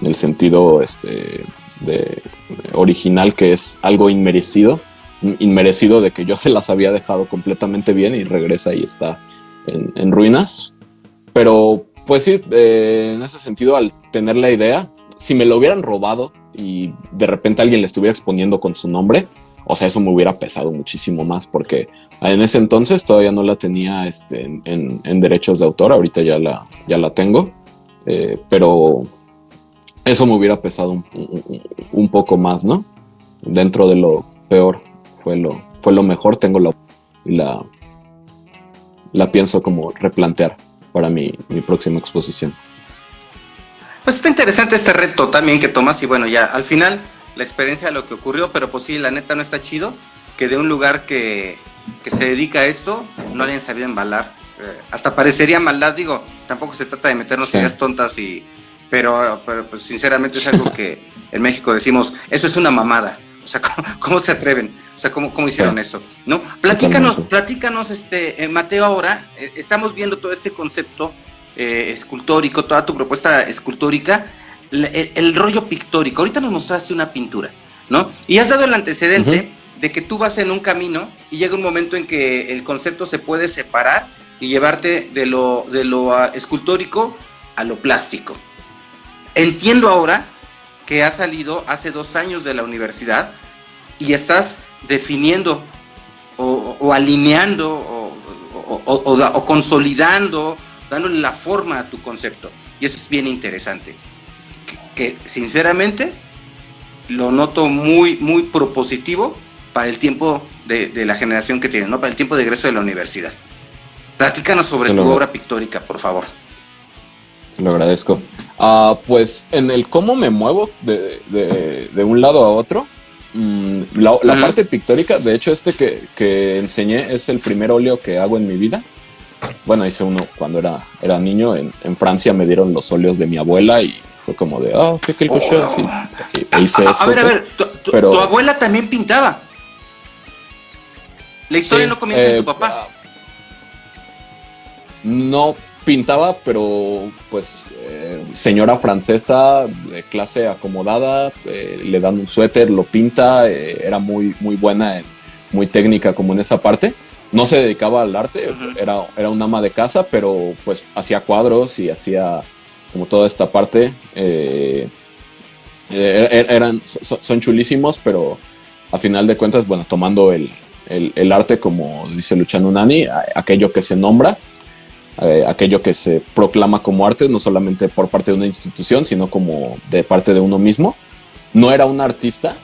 en el sentido este, de, original, que es algo inmerecido, inmerecido de que yo se las había dejado completamente bien y regresa y está en, ruinas. Pero pues sí, eh, en ese sentido, al tener la idea, si me lo hubieran robado y de repente alguien le estuviera exponiendo con su nombre, o sea, eso me hubiera pesado muchísimo más porque en ese entonces todavía no la tenía este, en, derechos de autor, ahorita ya la, ya la tengo, eh, pero eso me hubiera pesado un, poco más, ¿no? Dentro de lo peor fue lo, fue lo mejor, tengo la, la, la pienso como replantear para mi, próxima exposición. Pues está interesante este reto también que tomas y bueno, ya al final la experiencia de lo que ocurrió, pero pues sí, la neta no está chido que de un lugar que, se dedica a esto no hayan sabido embalar. Eh, hasta parecería maldad, digo, tampoco se trata de meternos ideas tontas y... Pero, pero pues, sinceramente es algo que en México decimos, eso es una mamada. O sea, ¿cómo, se atreven? O sea, ¿cómo, cómo hicieron eso? ¿No? Platícanos, platícanos, este, eh, Mateo, ahora, eh, estamos viendo todo este concepto escultórico, toda tu propuesta escultórica, el, rollo pictórico. Ahorita nos mostraste una pintura, ¿no? Y has dado el antecedente de que tú vas en un camino y llega un momento en que el concepto se puede separar y llevarte de lo, de lo ah, escultórico a lo plástico. Entiendo ahora que has salido hace dos años de la universidad y estás definiendo o, alineando o, consolidando, dándole la forma a tu concepto. Y eso es bien interesante. Que, sinceramente lo noto muy, muy propositivo para el tiempo de, la generación que tiene, ¿no? Para el tiempo de egreso de la universidad. Platícanos sobre tu obra pictórica, por favor. Lo agradezco. Ah, pues en el cómo me muevo de, un lado a otro, mm, la, parte pictórica, de hecho este que, enseñé es el primer óleo que hago en mi vida. Bueno, hice uno cuando era, era niño. En, Francia me dieron los óleos de mi abuela y fue como de, oh, qué que así. hice a, a, ver, a ver, tu, abuela también pintaba. La historia no comienza en tu eh, papá. No, pintaba, pero pues eh, señora francesa, de clase acomodada, eh, le dan un suéter, lo pinta, eh, era muy, muy buena, muy técnica como en esa parte. No se dedicaba al arte, era, era un ama de casa, pero pues hacía cuadros y hacía como toda esta parte. Er, er, eran, son chulísimos, pero a final de cuentas, bueno, tomando el, el arte, como dice Luciano Nani, aquello que se nombra, eh, aquello que se proclama como arte, no solamente por parte de una institución, sino como de parte de uno mismo. No era un artista,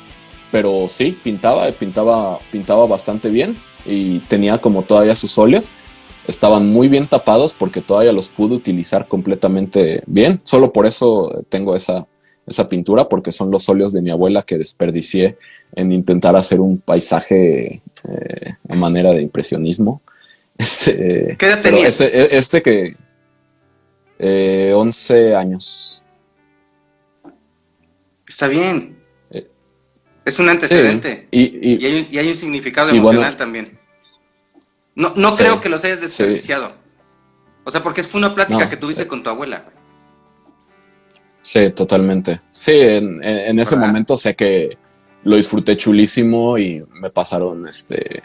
pero sí, pintaba, pintaba, pintaba bastante bien y tenía como todavía sus óleos. Estaban muy bien tapados porque todavía los pude utilizar completamente bien. Solo por eso tengo esa, esa pintura, porque son los óleos de mi abuela que desperdicié en intentar hacer un paisaje eh, a manera de impresionismo. Este, ¿Qué edad tenías? Este, e, este, que. Eh, 11 años. Está bien. Eh, es un antecedente. Y, hay un, significado emocional también. No, no creo que los hayas desperdiciado. O sea, porque fue una plática que tuviste con tu abuela. Sí, totalmente. Sí, en, en ese momento sé que lo disfruté chulísimo y me pasaron este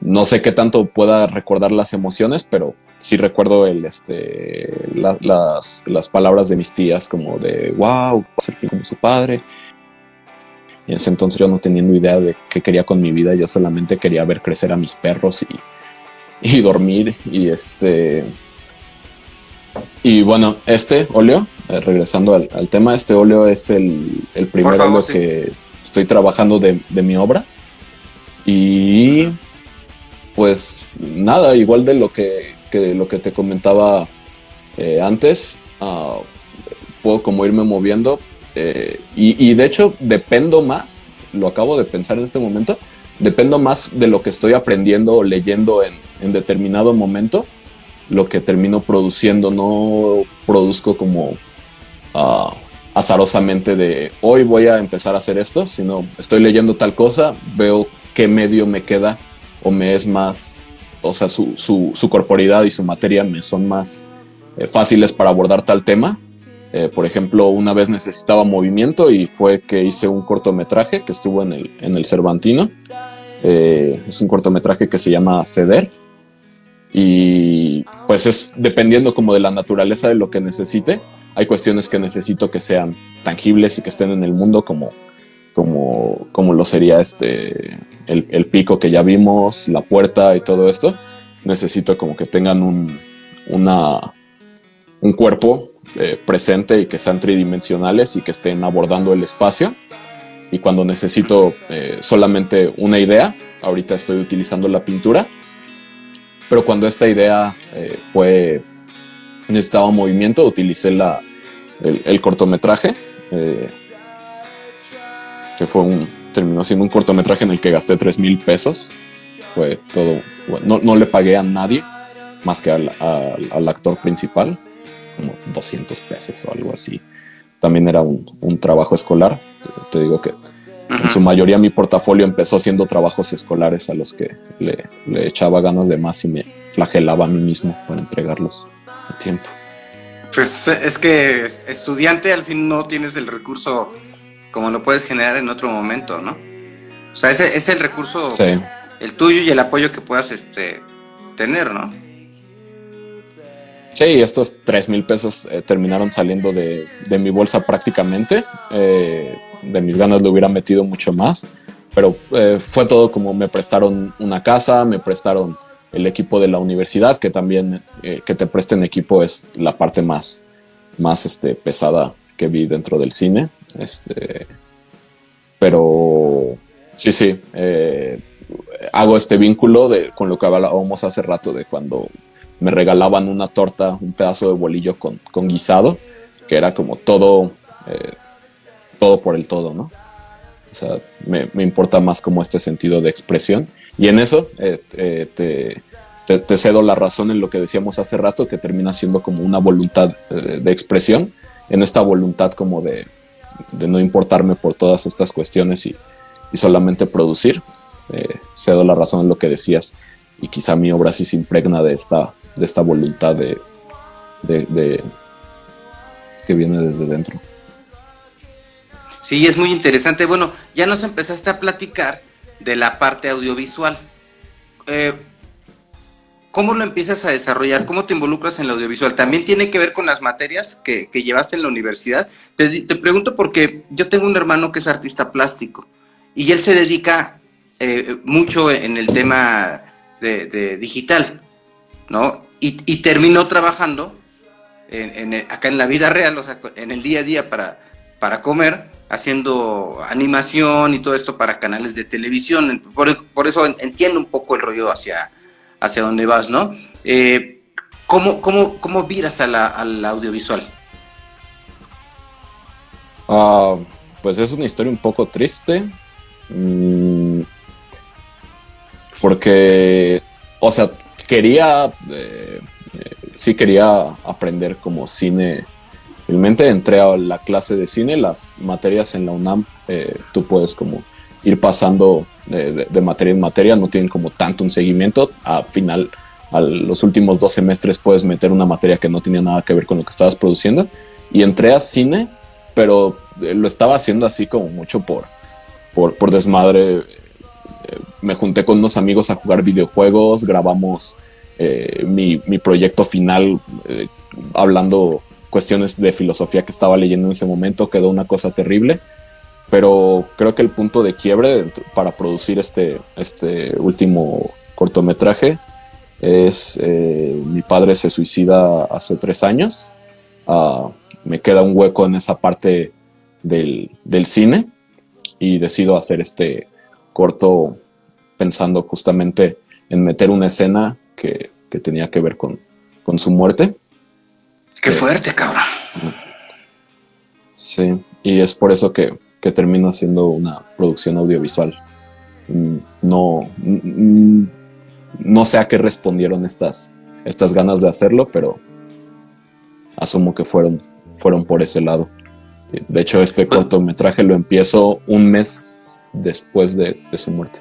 no sé qué tanto pueda recordar las emociones, pero sí recuerdo el, este, las, las, palabras de mis tías como de, wow, ser como su padre. Y en ese entonces yo no teniendo idea de qué quería con mi vida, yo solamente quería ver crecer a mis perros y, y dormir. Y este... Y bueno, este óleo, eh, regresando al, tema, este óleo es el, el primer óleo que estoy trabajando de, de mi obra. Y pues nada, igual de lo que, lo que te comentaba eh, antes, ah, puedo como irme moviendo eh, y, de hecho dependo más, lo acabo de pensar en este momento, dependo más de lo que estoy aprendiendo o leyendo en, determinado momento, lo que termino produciendo, no produzco como uh, azarosamente de hoy voy a empezar a hacer esto, sino estoy leyendo tal cosa, veo qué medio me queda o me es más, o sea, su, su, corporidad y su materia me son más eh, fáciles para abordar tal tema. Eh, por ejemplo, una vez necesitaba movimiento y fue que hice un cortometraje que estuvo en el, en el Cervantino. Eh, es un cortometraje que se llama Ceder. Y pues es dependiendo como de la naturaleza de lo que necesite. Hay cuestiones que necesito que sean tangibles y que estén en el mundo como como, como lo sería este, el, pico que ya vimos, la puerta y todo esto, necesito como que tengan un, una, un cuerpo eh, presente y que sean tridimensionales y que estén abordando el espacio. Y cuando necesito eh, solamente una idea, ahorita estoy utilizando la pintura, pero cuando esta idea eh, fue, necesitaba movimiento, utilicé la, el, cortometraje que fue un, terminó siendo un cortometraje en el que gasté 3 mil pesos. Fue todo, no, no, le pagué a nadie más que al, al, actor principal, como 200 pesos o algo así. También era un, un trabajo escolar. Te, digo que En su mayoría mi portafolio empezó siendo trabajos escolares a los que le, le, echaba ganas de más y me flagelaba a mí mismo para entregarlos a tiempo. Pues es que estudiante al fin no tienes el recurso como lo puedes generar en otro momento, ¿no? O sea, ese es el recurso, el tuyo y el apoyo que puedas este, tener, ¿no? Sí, estos tres mil pesos eh, terminaron saliendo de, de, mi bolsa prácticamente. Eh, de mis ganas le hubiera metido mucho más, pero eh, fue todo como me prestaron una casa, me prestaron el equipo de la universidad, que también que te presten equipo es la parte más, más este, pesada que vi dentro del cine. Este, pero sí, sí, hago este vínculo de, con lo que hablábamos hace rato de cuando me regalaban una torta, un pedazo de bolillo con, guisado, que era como todo, eh, todo por el todo, ¿no? O sea, me, importa más como este sentido de expresión. Y en eso eh, eh, te, cedo la razón en lo que decíamos hace rato, que termina siendo como una voluntad de expresión, en esta voluntad como de, no importarme por todas estas cuestiones y, solamente producir. cedo la razón en lo que decías y quizá mi obra sí se impregna de esta de esta voluntad de, que viene desde dentro. Sí, es muy interesante. Bueno, ya nos empezaste a platicar de la parte audiovisual. Eh, ¿Cómo lo empiezas a desarrollar? ¿Cómo te involucras en el audiovisual? ¿También tiene que ver con las materias que, llevaste en la universidad? Te, pregunto porque yo tengo un hermano que es artista plástico y él se dedica eh, mucho en el tema de digital. ¿no? Y, terminó trabajando en, acá en la vida real, o sea, en el día a día para, para comer, haciendo animación y todo esto para canales de televisión. Por, eso entiendo un poco el rollo hacia, hacia dónde vas, ¿no? Eh, ¿cómo, cómo, cómo viras a la, al audiovisual? Ah, pues es una historia un poco triste. Mm, porque, o sea, quería, eh, eh, sí quería aprender como cine. Entré a la clase de cine, las materias en la UNAM, eh, tú puedes como ir pasando de, materia en materia, no tienen como tanto un seguimiento. A final, a los últimos dos semestres puedes meter una materia que no tenía nada que ver con lo que estabas produciendo. Y entré a cine, pero lo estaba haciendo así como mucho por, por, por desmadre me junté con unos amigos a jugar videojuegos, grabamos eh, mi, proyecto final eh, hablando cuestiones de filosofía que estaba leyendo en ese momento, quedó una cosa terrible, pero creo que el punto de quiebre para producir este, este último cortometraje es eh, mi padre se suicida hace tres años, ah, me queda un hueco en esa parte del, del cine y decido hacer este corto pensando justamente en meter una escena que, tenía que ver con, su muerte. Qué fuerte, cabrón. Sí, y es por eso que, que termino haciendo una producción audiovisual. Mm, no, mm, no sé a qué respondieron estas, estas ganas de hacerlo, pero asumo que fueron, fueron por ese lado. De hecho, este pues cortometraje lo empiezo un mes después de su muerte.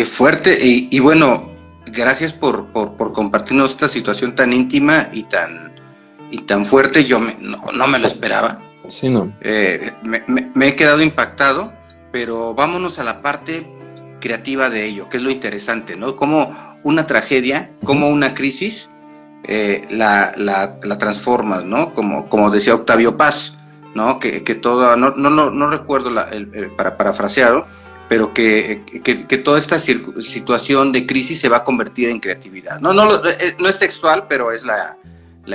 Qué fuerte. Y, bueno, gracias por, por, compartirnos esta situación tan íntima y tan, y tan fuerte. Yo no, me lo esperaba. Sí, no. Eh, me, he quedado impactado, pero vámonos a la parte creativa de ello, que es lo interesante, ¿no? Como una tragedia, como una crisis, eh, la, la, la, transformas, ¿no? Como, como decía Octavio Paz, ¿no? Que, que todo, no, no, no, recuerdo la, para parafrasear, pero que, toda esta situación de crisis se va a convertir en creatividad. No, no, eh, no es textual, pero es la,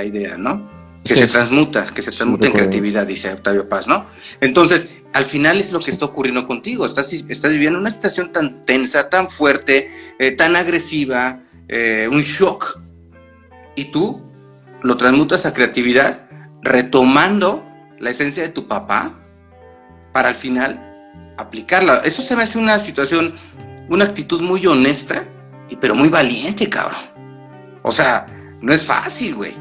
idea, ¿no? Que se transmuta, que se transmuta en creatividad, dice Octavio Paz, ¿no? Entonces, al final es lo que está ocurriendo contigo. Estás, estás viviendo una situación tan tensa, tan fuerte, eh, tan agresiva, eh, un shock. Y tú lo transmutas a creatividad, retomando la esencia de tu papá, para al final aplicarla. Eso se me hace una situación, una actitud muy honesta, pero muy valiente, cabrón. O sea, no es fácil, güey.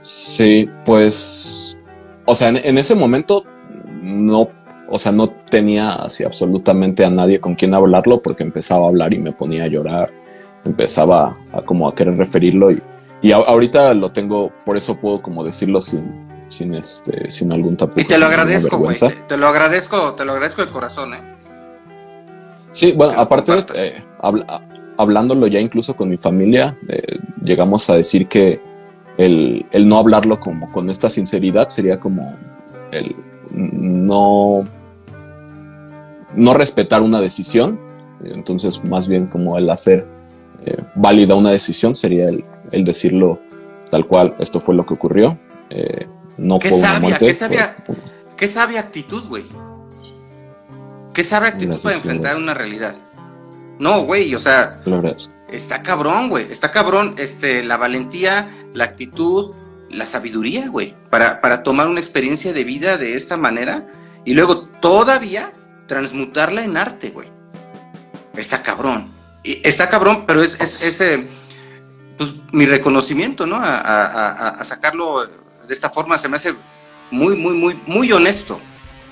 Sí, pues, o sea, en, ese momento no, o sea, no tenía así absolutamente a nadie con quien hablarlo porque empezaba a hablar y me ponía a llorar, empezaba a, como a querer referirlo y, y ahorita lo tengo, por eso puedo como decirlo sin, sin este, sin algún tapujo. Y te lo agradezco, güey. Te, lo agradezco, te lo agradezco de corazón, eh. Sí, bueno, aparte, eh, hablándolo ya incluso con mi familia, eh, llegamos a decir que el, no hablarlo como con esta sinceridad sería como el no, no respetar una decisión. Entonces, más bien como el hacer eh, válida una decisión sería el, el, decirlo tal cual, esto fue lo que ocurrió. No ¿Qué sabia, ¿qué sabia, qué sabia actitud, güey? ¿Qué sabe actitud para enfrentar una realidad? No, güey, o sea, está cabrón, güey, está cabrón este, la valentía, la actitud, la sabiduría, güey, para, para tomar una experiencia de vida de esta manera y luego todavía transmutarla en arte, güey. Está cabrón. Y está cabrón, pero es, ese, pues, mi reconocimiento, ¿no? A, a, sacarlo de esta forma se me hace muy, muy, muy, muy honesto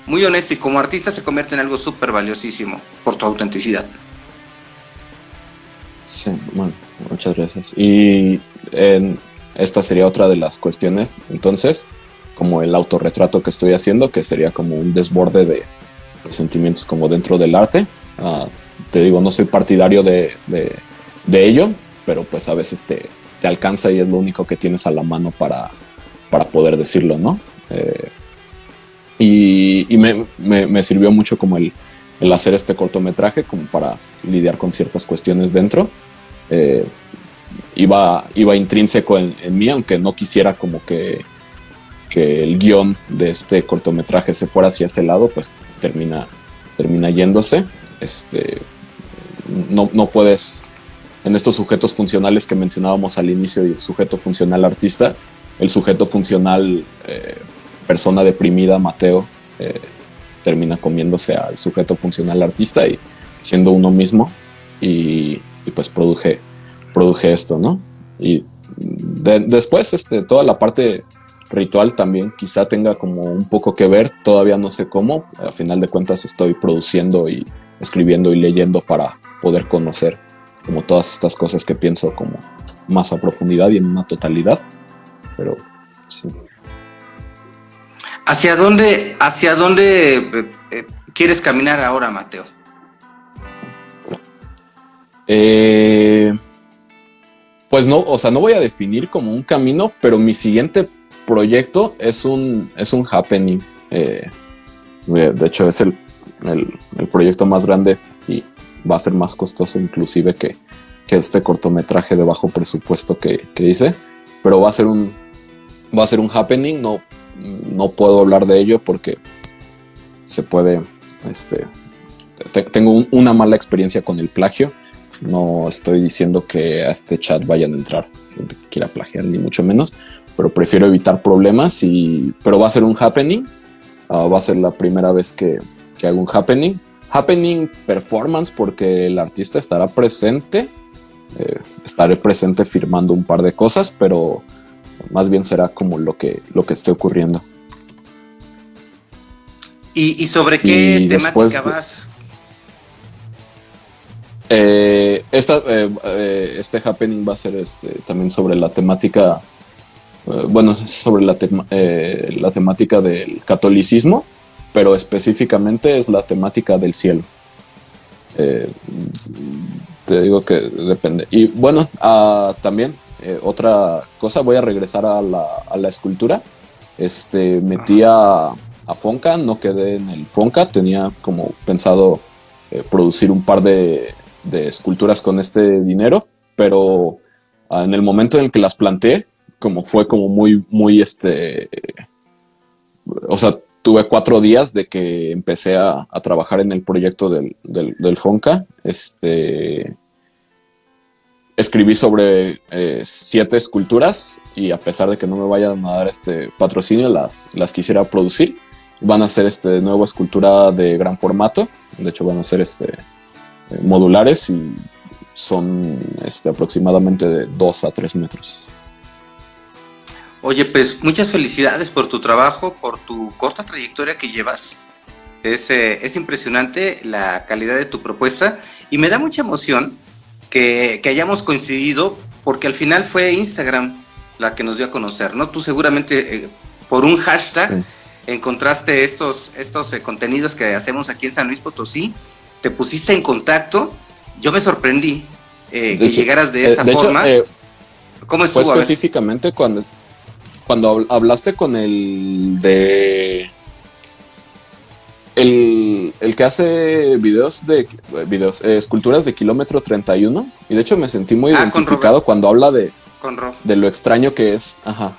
muy honesto y como artista se convierte en algo súper valiosísimo por tu autenticidad. Sí, bueno, muchas gracias. Y esta sería otra de las cuestiones, entonces, como el autorretrato que estoy haciendo, que sería como un desborde de, sentimientos como dentro del arte. Ah, te digo, no soy partidario de, ello, pero pues a veces te, te, alcanza y es lo único que tienes a la mano para, para poder decirlo, ¿no? Eh, y, me, sirvió mucho como el, hacer este cortometraje como para lidiar con ciertas cuestiones dentro. Eh, iba, iba intrínseco en, mí, aunque no quisiera como que, que el guion de este cortometraje se fuera hacia ese lado, pues termina, termina yéndose. Este, no, no puedes, en estos sujetos funcionales que mencionábamos al inicio, sujeto funcional artista, el sujeto funcional eh, persona deprimida, Mateo, eh, termina comiéndose al sujeto funcional artista y siendo uno mismo y, pues produje, esto, ¿no? Y después este, toda la parte ritual también quizá tenga como un poco que ver, todavía no sé cómo, a final de cuentas estoy produciendo y escribiendo y leyendo para poder conocer como todas estas cosas que pienso como más a profundidad y en una totalidad, pero sí. ¿Hacia dónde, hacia dónde eh, eh, quieres caminar ahora, Mateo? Eh, pues no, o sea, no voy a definir como un camino, pero mi siguiente proyecto es un, es un happening. de hecho, es el, proyecto más grande y va a ser más costoso inclusive que, este cortometraje de bajo presupuesto que, que, hice. Pero va a ser un va a ser un happening, no no puedo hablar de ello porque se puede, este, tengo una mala experiencia con el plagio. No estoy diciendo que a este chat vayan a entrar gente que quiera plagiar, ni mucho menos, pero prefiero evitar problemas y, pero va a ser un happening. Ah, va a ser la primera vez que, que hago un happening. Happening performance porque el artista estará presente. Eh, estaré presente firmando un par de cosas, pero más bien será como lo que, lo que esté ocurriendo. ¿Y, sobre qué temática vas? Eh, esta, eh, eh, este happening va a ser este, también sobre la temática, bueno, sobre la, la temática del catolicismo, pero específicamente es la temática del cielo. te digo que depende. Y bueno, ah, también eh, otra cosa, voy a regresar a la, a la escultura. Este, metí a, Fonca, no quedé en el Fonca, tenía como pensado eh, producir un par de, esculturas con este dinero, pero ah, en el momento en el que las planté, como fue como muy, muy este, o sea, tuve cuatro días de que empecé a, trabajar en el proyecto del, del, del Fonca, este, escribí sobre eh, siete esculturas y a pesar de que no me vayan a dar este patrocinio, las, las quisiera producir. Van a ser este nueva escultura de gran formato, de hecho van a ser este, modulares y son este, aproximadamente de 2 a 3 metros. Oye, pues muchas felicidades por tu trabajo, por tu corta trayectoria que llevas. Es, eh, es impresionante la calidad de tu propuesta y me da mucha emoción que, que hayamos coincidido porque al final fue Instagram la que nos dio a conocer, ¿no? Tú seguramente eh, por un hashtag encontraste estos, estos eh, contenidos que hacemos aquí en San Luis Potosí, te pusiste en contacto, yo me sorprendí eh, que llegaras de esta forma. ¿Cómo estuvo? Fue específicamente cuando, cuando hablaste con el de... El, el, que hace videos de videos, esculturas de kilómetro 31 y de hecho me sentí muy ah, identificado cuando habla de, de lo extraño que es, ajá,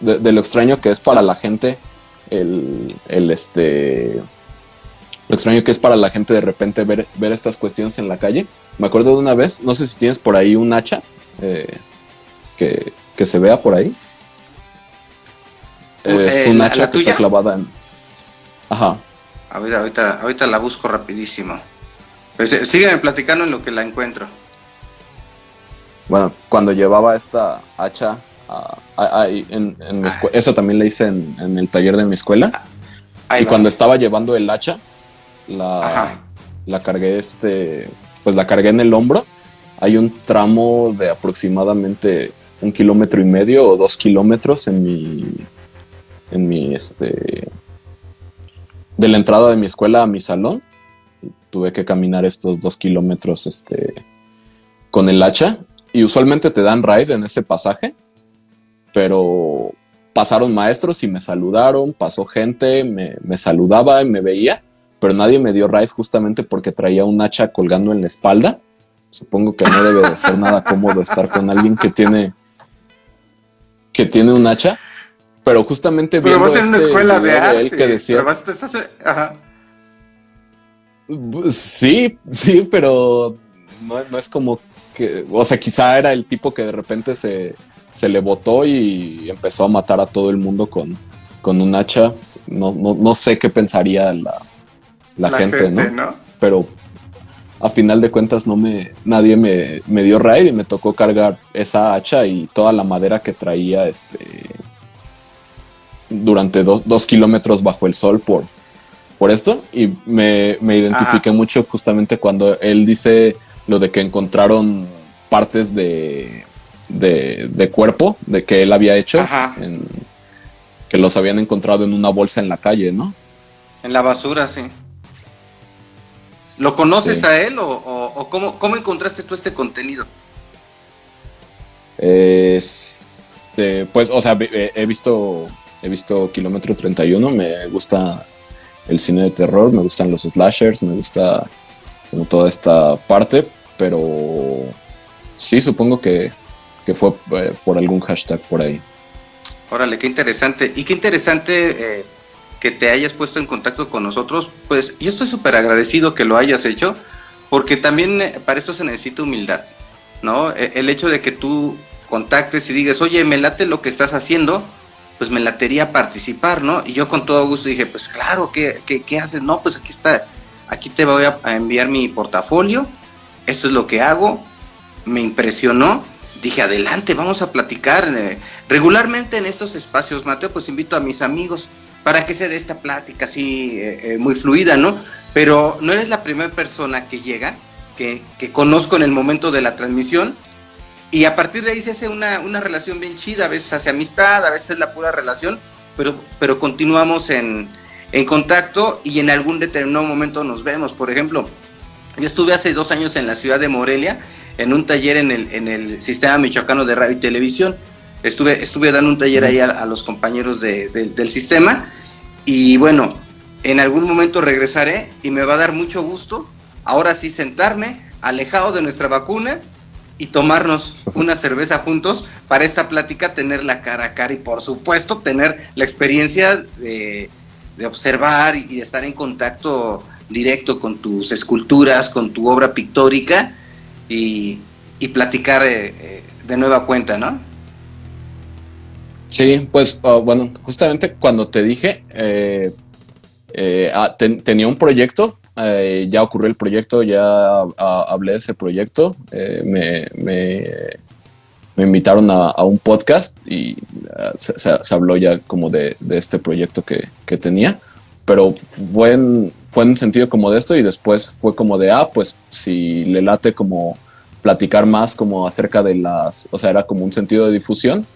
de, lo extraño que es para la gente el, el, este, lo extraño que es para la gente de repente ver, ver estas cuestiones en la calle. Me acuerdo de una vez, no sé si tienes por ahí un hacha eh, que, que, se vea por ahí. Es eh, un hacha que está clavada en... Ajá. Ahorita, ahorita, ahorita la busco rapidísimo. Pues, eh, sígueme platicando en lo que la encuentro bueno, cuando llevaba esta hacha, en, eso también le hice en, el taller de mi escuela. y cuando estaba llevando el hacha, la, la cargué este, pues la cargué en el hombro. Hay un tramo de aproximadamente un kilómetro y medio o dos kilómetros en mi, en mi, este, de la entrada de mi escuela a mi salón. Tuve que caminar estos dos kilómetros, este, con el hacha y usualmente te dan ride en ese pasaje, pero pasaron maestros y me saludaron, pasó gente, me, saludaba y me veía, pero nadie me dio ride justamente porque traía un hacha colgando en la espalda. Supongo que no debe de ser nada cómodo estar con alguien que tiene que tiene un hacha, pero justamente pero vas en una este escuela de arte, que decía, Sí, sí, pero no, no es como o sea, quizá era el tipo que de repente se, le botó y empezó a matar a todo el mundo con, con un hacha. No, no, sé qué pensaría la, gente, ¿no? Pero a final de cuentas no me, nadie me, me, dio raid y me tocó cargar esa hacha y toda la madera que traía este durante dos, kilómetros bajo el sol por, por esto. Y me, me identifiqué mucho justamente cuando él dice lo de que encontraron partes de, de, cuerpo de que él había hecho, que los habían encontrado en una bolsa en la calle, ¿no? En la basura, sí. ¿Lo conoces a él o, cómo, encontraste tú este contenido? Este, pues, o sea, he visto, he visto Kilómetro 31, me gusta el cine de terror, me gustan los slashers, me gusta como toda esta parte, pero sí, supongo que, fue eh, por algún hashtag por ahí. Órale, qué interesante. Y qué interesante eh, que te hayas puesto en contacto con nosotros. Pues yo estoy súper agradecido que lo hayas hecho, porque también eh, para esto se necesita humildad, ¿no? E, el hecho de que tú contactes y digas, oye, me late lo que estás haciendo, pues me latería participar, ¿no? Y yo con todo gusto dije, pues claro, ¿qué, qué, haces? No, pues aquí está, aquí te voy a enviar mi portafolio esto es lo que hago, me impresionó, dije, adelante, vamos a platicar. Eh, regularmente en estos espacios, Mateo, pues invito a mis amigos para que se dé esta plática así eh, eh, muy fluida, ¿no? Pero no eres la primera persona que llega, que, conozco en el momento de la transmisión, y a partir de ahí se hace una, relación bien chida, a veces hace amistad, a veces la pura relación, pero, pero continuamos en, en contacto y en algún determinado momento nos vemos. Por ejemplo, yo estuve hace dos años en la ciudad de Morelia, en un taller en el, en el Sistema Michoacano de Radio y Televisión. Estuve, estuve dando un taller ahí a, los compañeros del sistema y bueno, en algún momento regresaré y me va a dar mucho gusto, ahora sí sentarme, alejado de nuestra vacuna y tomarnos una cerveza juntos para esta plática, tenerla cara a cara y por supuesto tener la experiencia de, de observar y estar en contacto directo con tus esculturas, con tu obra pictórica y, platicar eh, eh, de nueva cuenta, ¿no? Sí, pues bueno, justamente cuando te dije, eh, ah, tenía un proyecto, ya ocurrió el proyecto, ya ah, hablé de ese proyecto, me, me, invitaron a, un podcast y se, habló ya como de, este proyecto que, que tenía. Pero fue en, fue en sentido como de esto y después fue como de, ah, pues si le late como platicar más como acerca de las, o sea, era como un sentido de difusión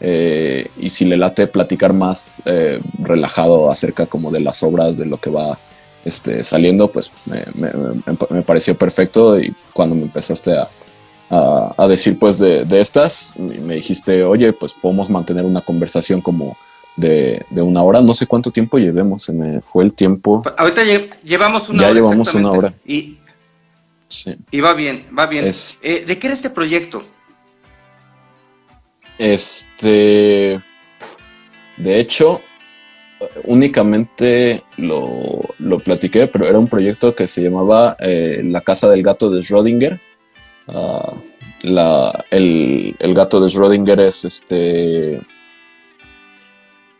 eh, y si le late platicar más eh, relajado acerca como de las obras, de lo que va este, saliendo, pues me, pareció perfecto y cuando me empezaste a, a, decir pues de, de, estas, me dijiste, oye, pues podemos mantener una conversación como de, de, una hora, no sé cuánto tiempo llevemos, se me fue el tiempo. Ahorita llevamos una hora. Ya llevamos una hora. Y, sí. y va bien, va bien. Eh, ¿De qué era este proyecto? Este, de hecho, únicamente lo, lo, platiqué, pero era un proyecto que se llamaba eh, La Casa del Gato de Schrödinger. Ah, el, gato de Schrödinger es este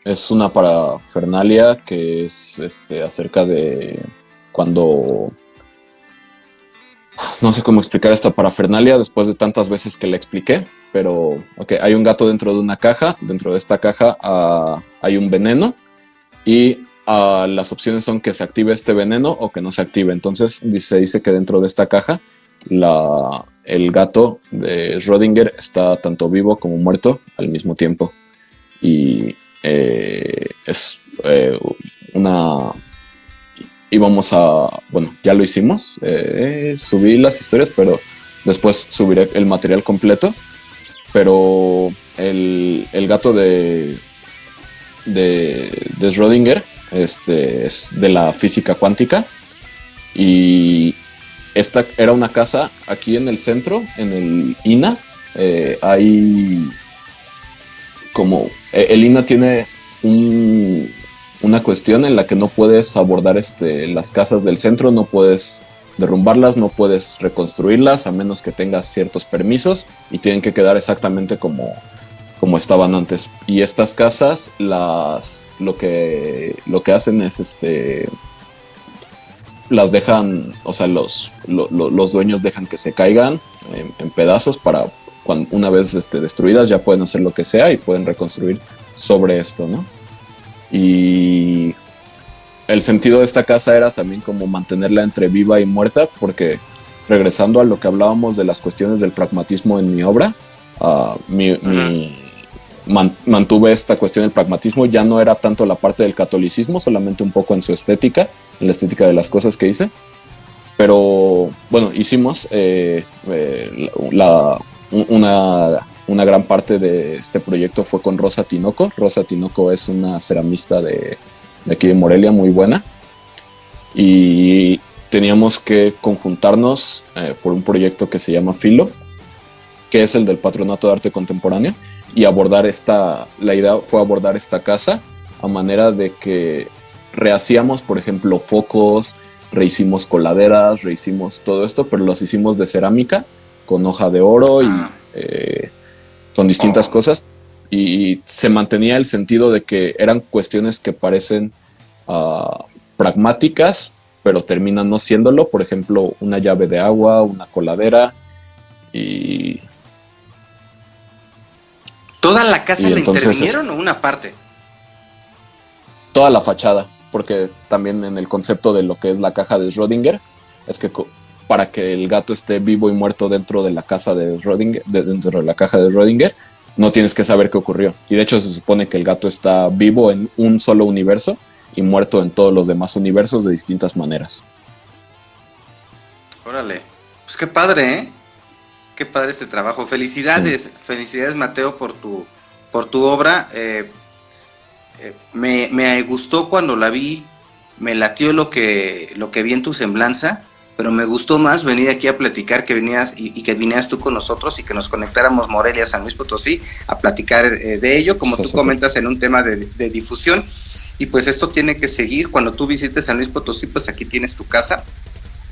es una parafernalia que es este, acerca de cuando no sé cómo explicar esta parafernalia después de tantas veces que la expliqué, pero ok, hay un gato dentro de una caja, dentro de esta caja uh, hay un veneno y uh, las opciones son que se active este veneno o que no se active. Entonces se dice que dentro de esta caja la, el gato de Schrödinger está tanto vivo como muerto al mismo tiempo. Y eh, es eh, una íbamos a, bueno, ya lo hicimos, eh, subí las historias, pero después subiré el material completo. Pero el, gato de, de, de, Schrödinger este, es de la física cuántica y esta era una casa aquí en el centro, en el INA. Eh, hay como, eh, el INA tiene un, una cuestión en la que no puedes abordar este, las casas del centro, no puedes derrumbarlas, no puedes reconstruirlas a menos que tengas ciertos permisos y tienen que quedar exactamente como, como estaban antes. Y estas casas las lo que lo que hacen es este las dejan, o sea, los, los dueños dejan que se caigan en, pedazos para cuando una vez este, destruidas ya pueden hacer lo que sea y pueden reconstruir sobre esto, ¿no? Y el sentido de esta casa era también como mantenerla entre viva y muerta, porque regresando a lo que hablábamos de las cuestiones del pragmatismo en mi obra, ah, mantuve esta cuestión del pragmatismo, ya no era tanto la parte del catolicismo, solamente un poco en su estética, en la estética de las cosas que hice. Pero bueno, hicimos eh, eh, la, una una gran parte de este proyecto fue con Rosa Tinoco. Rosa Tinoco es una ceramista de, aquí de Morelia muy buena. Y teníamos que conjuntarnos eh, por un proyecto que se llama Filo, que es el del Patronato de Arte Contemporáneo, y abordar esta, la idea fue abordar esta casa a manera de que rehacíamos, por ejemplo, focos, rehicimos coladeras, rehicimos todo esto, pero los hicimos de cerámica con hoja de oro y ah. eh, con distintas cosas y se mantenía el sentido de que eran cuestiones que parecen ah, pragmáticas, pero terminan no siéndolo. Por ejemplo, una llave de agua, una coladera y... ¿Toda la casa la intervinieron o una parte? Toda la fachada, porque también en el concepto de lo que es la caja de Schrödinger, es que para que el gato esté vivo y muerto dentro de la casa de Schrödinger, dentro de la caja de Schrödinger, no tienes que saber qué ocurrió. Y de hecho se supone que el gato está vivo en un solo universo y muerto en todos los demás universos de distintas maneras. Órale, pues qué padre, ¿eh? Qué padre este trabajo. Felicidades, felicidades Mateo por tu, por tu obra. Eh, eh, me, me, gustó cuando la vi, me latió lo que, lo que vi en tu semblanza pero me gustó más venir aquí a platicar que venías y, que vinieras tú con nosotros y que nos conectáramos Morelia, San Luis Potosí, a platicar eh, de ello, como tú comentas en un tema de, difusión. Y pues esto tiene que seguir. Cuando tú visites San Luis Potosí, pues aquí tienes tu casa.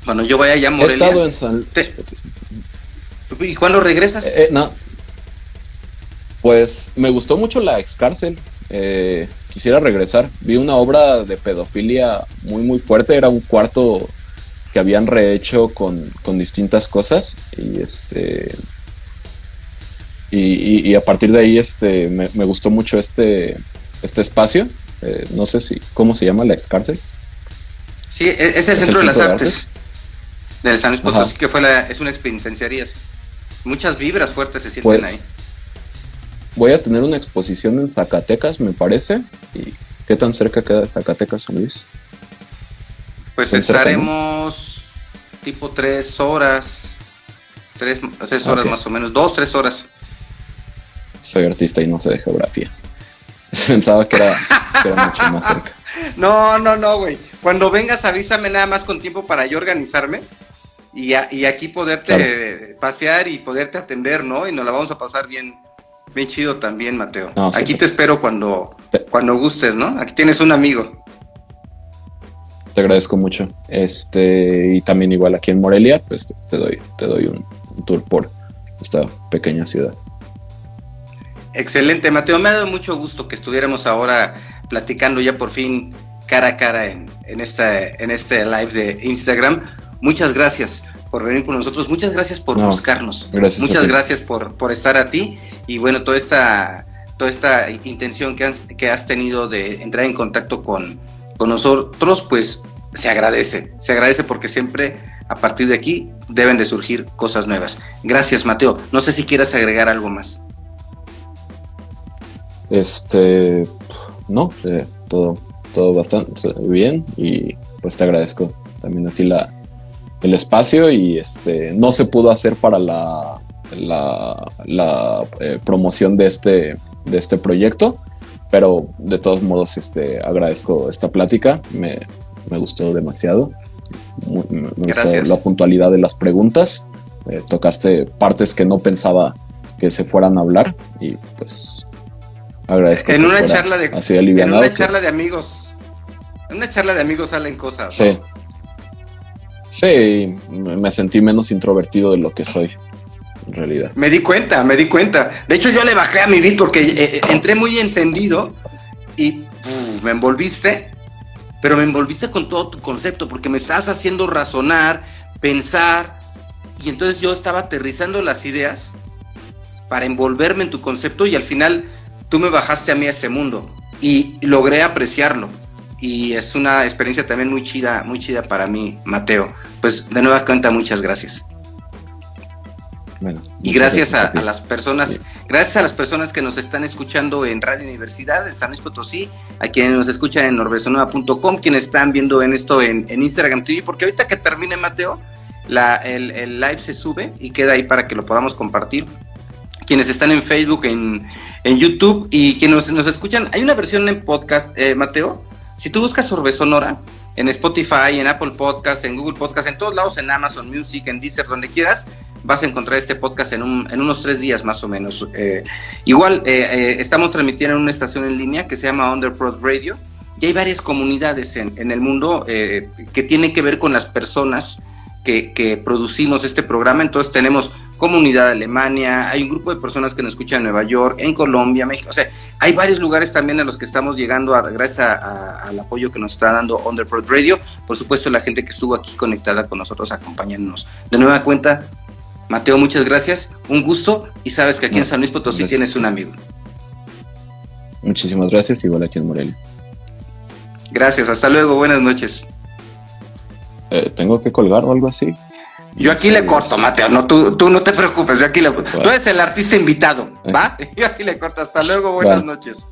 Cuando yo vaya allá a Morelia. He estado en San Luis Potosí. ¿Y cuándo regresas? Eh, eh, no. Pues me gustó mucho la ex cárcel. quisiera regresar. Vi una obra de pedofilia muy, muy fuerte. Era un cuarto que habían rehecho con, distintas cosas y este y, a partir de ahí este me, gustó mucho este este espacio eh, no sé si, ¿cómo se llama la ex cárcel? Sí, e, es el Centro de las Artes, del San Luis Potosí, que fue la, es una expenitenciaría. Muchas vibras fuertes se sienten pues, ahí. Voy a tener una exposición en Zacatecas, me parece. ¿Y qué tan cerca queda de Zacatecas, San Luis? Pues estaremos tipo tres horas, tres, tres horas más o menos, dos, tres horas. Soy artista y no sé de geografía. Pensaba que era, que era mucho más cerca. No, no, no, güey. Cuando vengas avísame nada más con tiempo para yo organizarme y, y aquí poderte pasear y poderte atender, ¿no? Y nos la vamos a pasar bien, bien chido también, Mateo. aquí te espero cuando, cuando gustes, ¿no? Aquí tienes un amigo. Te agradezco mucho. Este, y también igual aquí en Morelia, pues te, doy, te doy un, tour por esta pequeña ciudad. Excelente, Mateo. Me ha dado mucho gusto que estuviéramos ahora platicando ya por fin cara a cara en, en, esta, en este live de Instagram. Muchas gracias por venir con nosotros, muchas gracias por buscarnos, muchas gracias por, por estar a ti y bueno, toda esta, toda esta intención que, que has tenido de entrar en contacto con, con nosotros, pues se agradece, se agradece porque siempre a partir de aquí deben de surgir cosas nuevas. Gracias, Mateo. No sé si quieras agregar algo más. Este, no, eh, todo, todo bastante bien y pues te agradezco también a ti la, el espacio y este no se pudo hacer para la, la, eh, promoción de este, de este proyecto, pero de todos modos este, agradezco esta plática, me, gustó demasiado, me, gustó la puntualidad de las preguntas, eh, tocaste partes que no pensaba que se fueran a hablar y pues agradezco. En una charla de, en una charla de amigos, en una charla de amigos salen cosas. Sí. Sí, me sentí menos introvertido de lo que soy, en realidad. Me di cuenta, me di cuenta. De hecho, yo le bajé a mi beat porque eh, eh, entré muy encendido y me envolviste, pero me envolviste con todo tu concepto porque me estabas haciendo razonar, pensar, y entonces yo estaba aterrizando las ideas para envolverme en tu concepto y al final tú me bajaste a mí a ese mundo y logré apreciarlo y es una experiencia también muy chida, muy chida para mí, Mateo. Pues de nueva cuenta, muchas gracias. Bueno, y gracias, a, las personas, gracias a las personas que nos están escuchando en Radio Universidad de San Luis Potosí, a quienes nos escuchan en norvesonueva.com, quienes están viendo en esto en, Instagram TV, porque ahorita que termine Mateo, la, el, live se sube y queda ahí para que lo podamos compartir. Quienes están en Facebook, en, YouTube y quienes nos, escuchan, hay una versión en podcast, eh, Mateo, si tú buscas Orbe Sonora en Spotify, en Apple Podcast, en Google Podcast, en todos lados, en Amazon Music, en Deezer, donde quieras, vas a encontrar este podcast en, un, en unos tres días más o menos. Eh, igual, eh, eh, estamos transmitiendo en una estación en línea que se llama Underprod Radio y hay varias comunidades en, el mundo que tienen que ver con las personas que producimos este programa. Entonces tenemos comunidad Alemania, hay un grupo de personas que nos escuchan en Nueva York, en Colombia, México, o sea, hay varios lugares también a los que estamos llegando a, gracias al apoyo que nos está dando Underprod Radio, por supuesto la gente que estuvo aquí conectada con nosotros acompañándonos. De nueva cuenta, Mateo, muchas gracias, un gusto y sabes que aquí en San Luis Potosí tienes un amigo. Muchísimas gracias, igual aquí en Morelia. Gracias, hasta luego, buenas noches. Eh, ¿Tengo que colgar o algo así? Yo aquí le corto, Mateo, no, tú, tú no te preocupes, yo aquí le Tú eres el artista invitado, ¿va? Yo aquí le corto. Hasta luego, buenas noches.